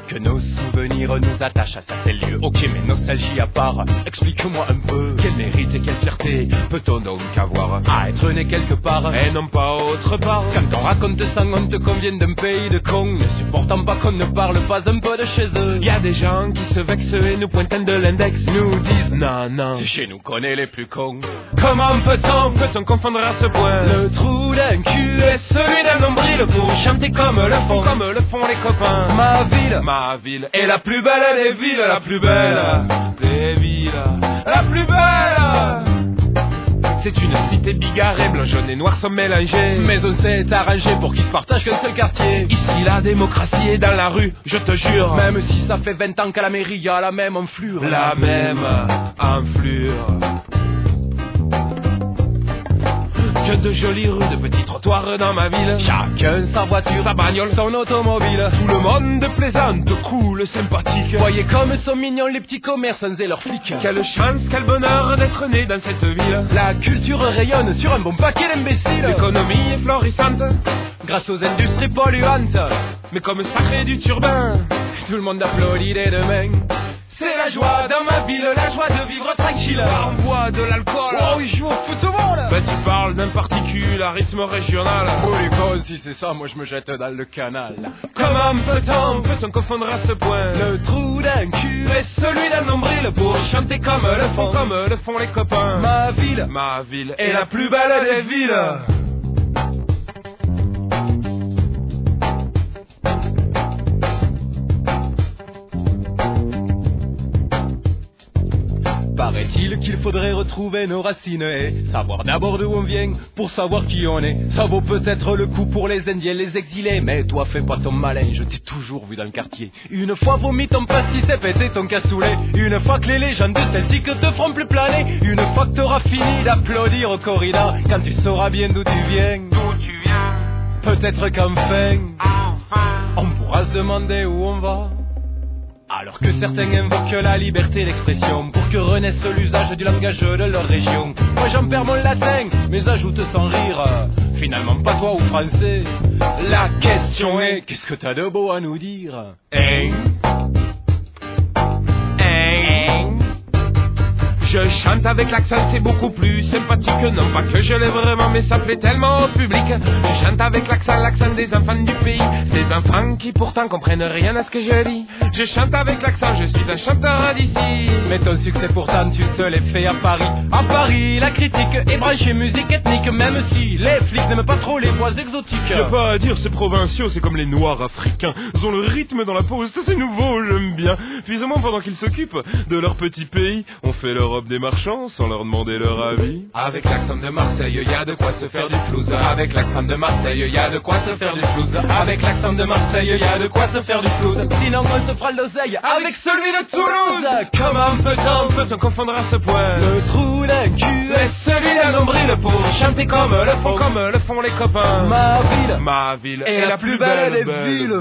Que nos souvenirs nous attachent à certains lieux. Ok, mais nostalgie à part, explique-moi un peu. Quel mérite et quelle fierté peut-on donc avoir à être né quelque part et non pas autre part? Quand on raconte sans honte qu'on vient d'un pays de cons, ne supportant pas qu'on ne parle pas un peu de chez eux. Y a des gens qui se vexent et nous pointent de l'index, nous disent non, non, c'est chez nous qu'on est les plus cons. Comment peut-on, peut-on confondre à ce point? Le trou d'un cul et celui d'un nombril pour chanter comme le font, comme le font les copains. Ma ville, ma ville est la plus belle des villes, la plus belle des villes, la plus belle. C'est une cité bigarrée, blanc, jaune et noir sont mélangés. Mais on s'est arrangé pour qu'ils se partagent qu'un seul quartier. Ici, la démocratie est dans la rue, je te jure. Même si ça fait 20 ans qu'à la mairie, y a la même enflure. La même enflure. De jolies rues, de petits trottoirs dans ma ville. Chacun sa voiture, sa bagnole, son automobile. Tout le monde plaisante, cool, sympathique. Voyez comme sont mignons les petits commerçants et leurs flics. Quelle chance, quel bonheur d'être né dans cette ville. La culture rayonne sur un bon paquet d'imbéciles. L'économie est florissante, grâce aux industries polluantes. Mais comme ça crée du turbin, tout le monde applaudit dès demain. C'est la joie dans ma ville, la joie de vivre tranquille. On boit de l'alcool. Oh, il joue au football. Bah, tu parles d'un particularisme régional. Oh, les cons, si c'est ça, moi je me jette dans le canal. Comment peut-on, peut-on confondre à ce point? Le trou d'un cul et celui d'un nombril pour chanter comme le font, comme le font les copains. Ma ville, ma ville est la plus belle des villes. Paraît-il qu'il faudrait retrouver nos racines et savoir d'abord d'où on vient pour savoir qui on est. Ça vaut peut-être le coup pour les Indiens, les exilés, mais toi fais pas ton malin, je t'ai toujours vu dans le quartier. Une fois vomi ton pastis et pété ton cassoulet, une fois que les légendes celtiques te feront plus planer, une fois que t'auras fini d'applaudir au corrida, quand tu sauras bien d'où tu viens. D'où tu viens Peut-être qu'enfin, on pourra se demander où on va. Alors que certains invoquent la liberté d'expression pour que renaisse l'usage du langage de leur région. Moi j'en perds mon latin, mais ajoute sans rire. Finalement pas toi ou français. La question est, qu'est-ce que t'as de beau à nous dire Hein? Je chante avec l'accent, c'est beaucoup plus sympathique. Non pas que je l'ai vraiment, mais ça plaît tellement au public. Je chante avec l'accent, l'accent des enfants du pays. Ces enfants qui pourtant comprennent rien à ce que je dis. Je chante avec l'accent, je suis un chanteur d'ici. Mais ton succès pourtant, tu te l'es fait à Paris. À Paris, la critique est branchée musique ethnique, même si les flics n'aiment pas trop les voix exotiques. Y a pas à dire, ces provinciaux, c'est comme les noirs africains. Ils ont le rythme dans la peau, c'est nouveau, j'aime bien. Puis au moins, pendant qu'ils s'occupent de leur petit pays, on fait des marchands sans leur demander leur avis. Avec l'accent de Marseille, y a de quoi se faire du flouze. Avec l'accent de Marseille, y a de quoi se faire du flouze. Avec l'accent de Marseille, y a de quoi se faire du flouze. Sinon, on se fera l'oseille avec celui de Toulouse. Comment peut-on, peut-on confondre à ce point le trou d'un cul et celui d'un nombril pour chanter comme le font, comme le font les copains. Ma ville, ma ville est la plus belle des villes.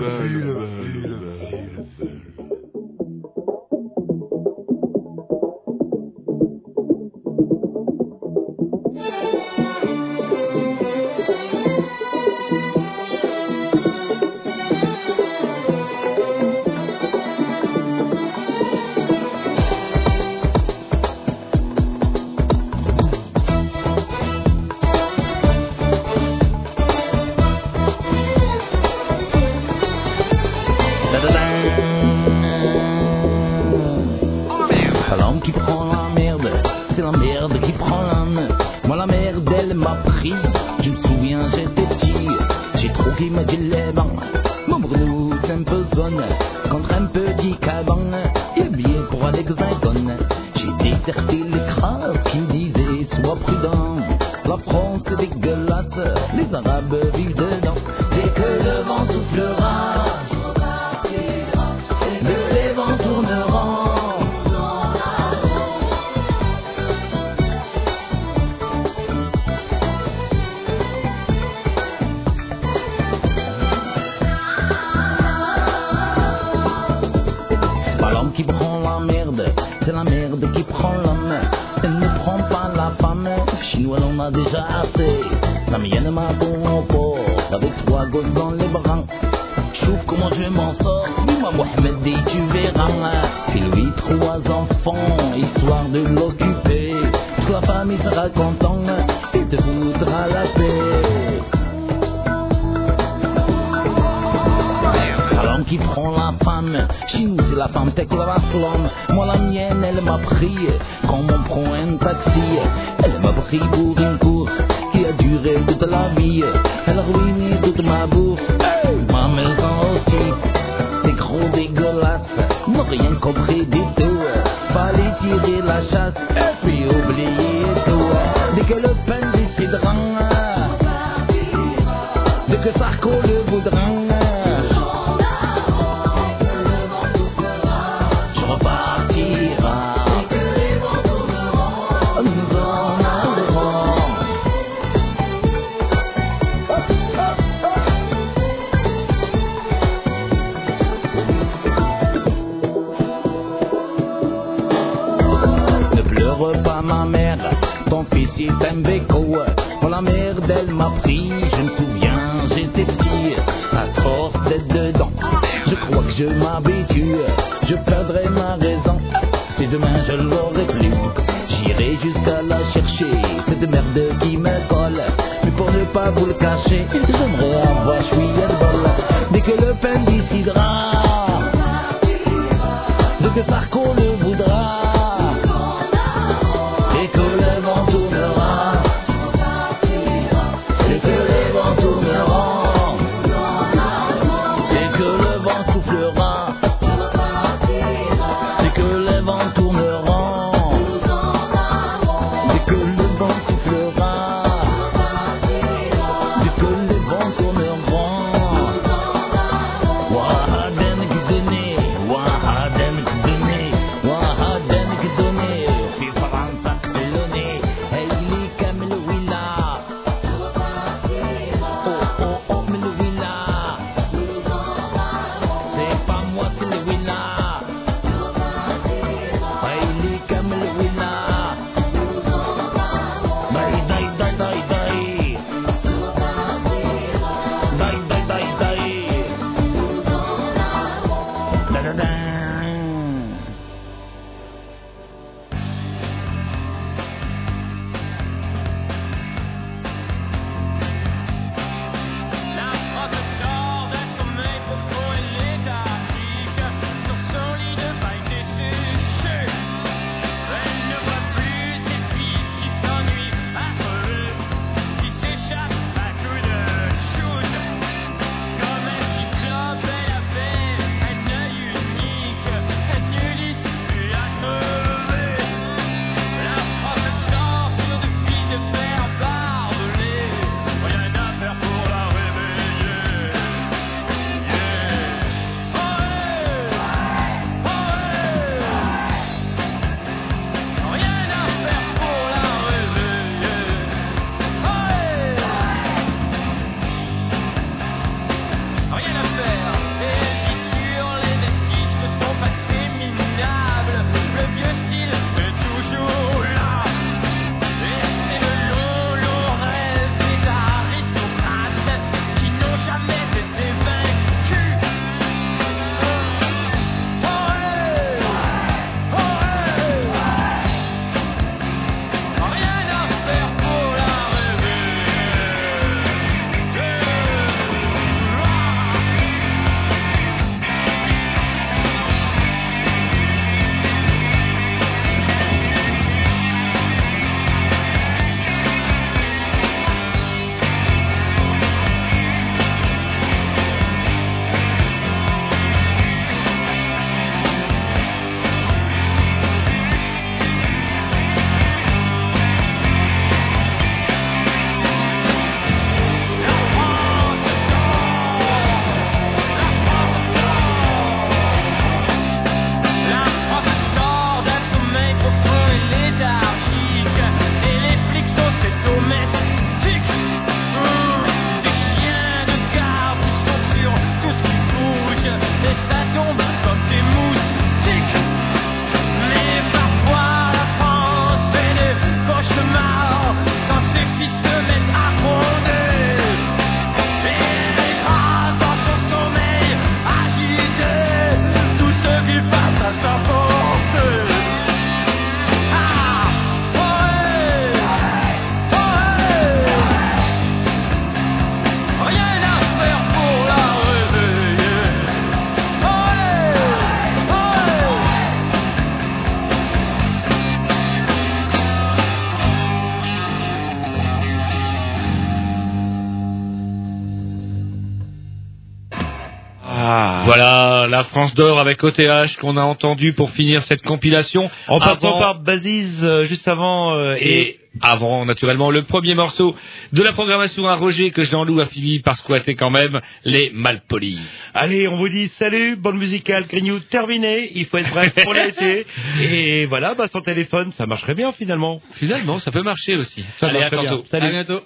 La France d'or avec OTH qu'on a entendu pour finir cette compilation. En passant par Baziz euh, juste avant euh, et avant, naturellement, le premier morceau de la programmation à Roger que Jean-Loup a fini par squatter quand même, les Malpolis. Allez, on vous dit salut, bonne musicale, Grignou terminé, il faut être bref pour l'été. Et voilà, bah, sans téléphone, ça marcherait bien finalement. Finalement, ça peut marcher aussi. Ça Allez, à bien. tantôt. Salut. À bientôt.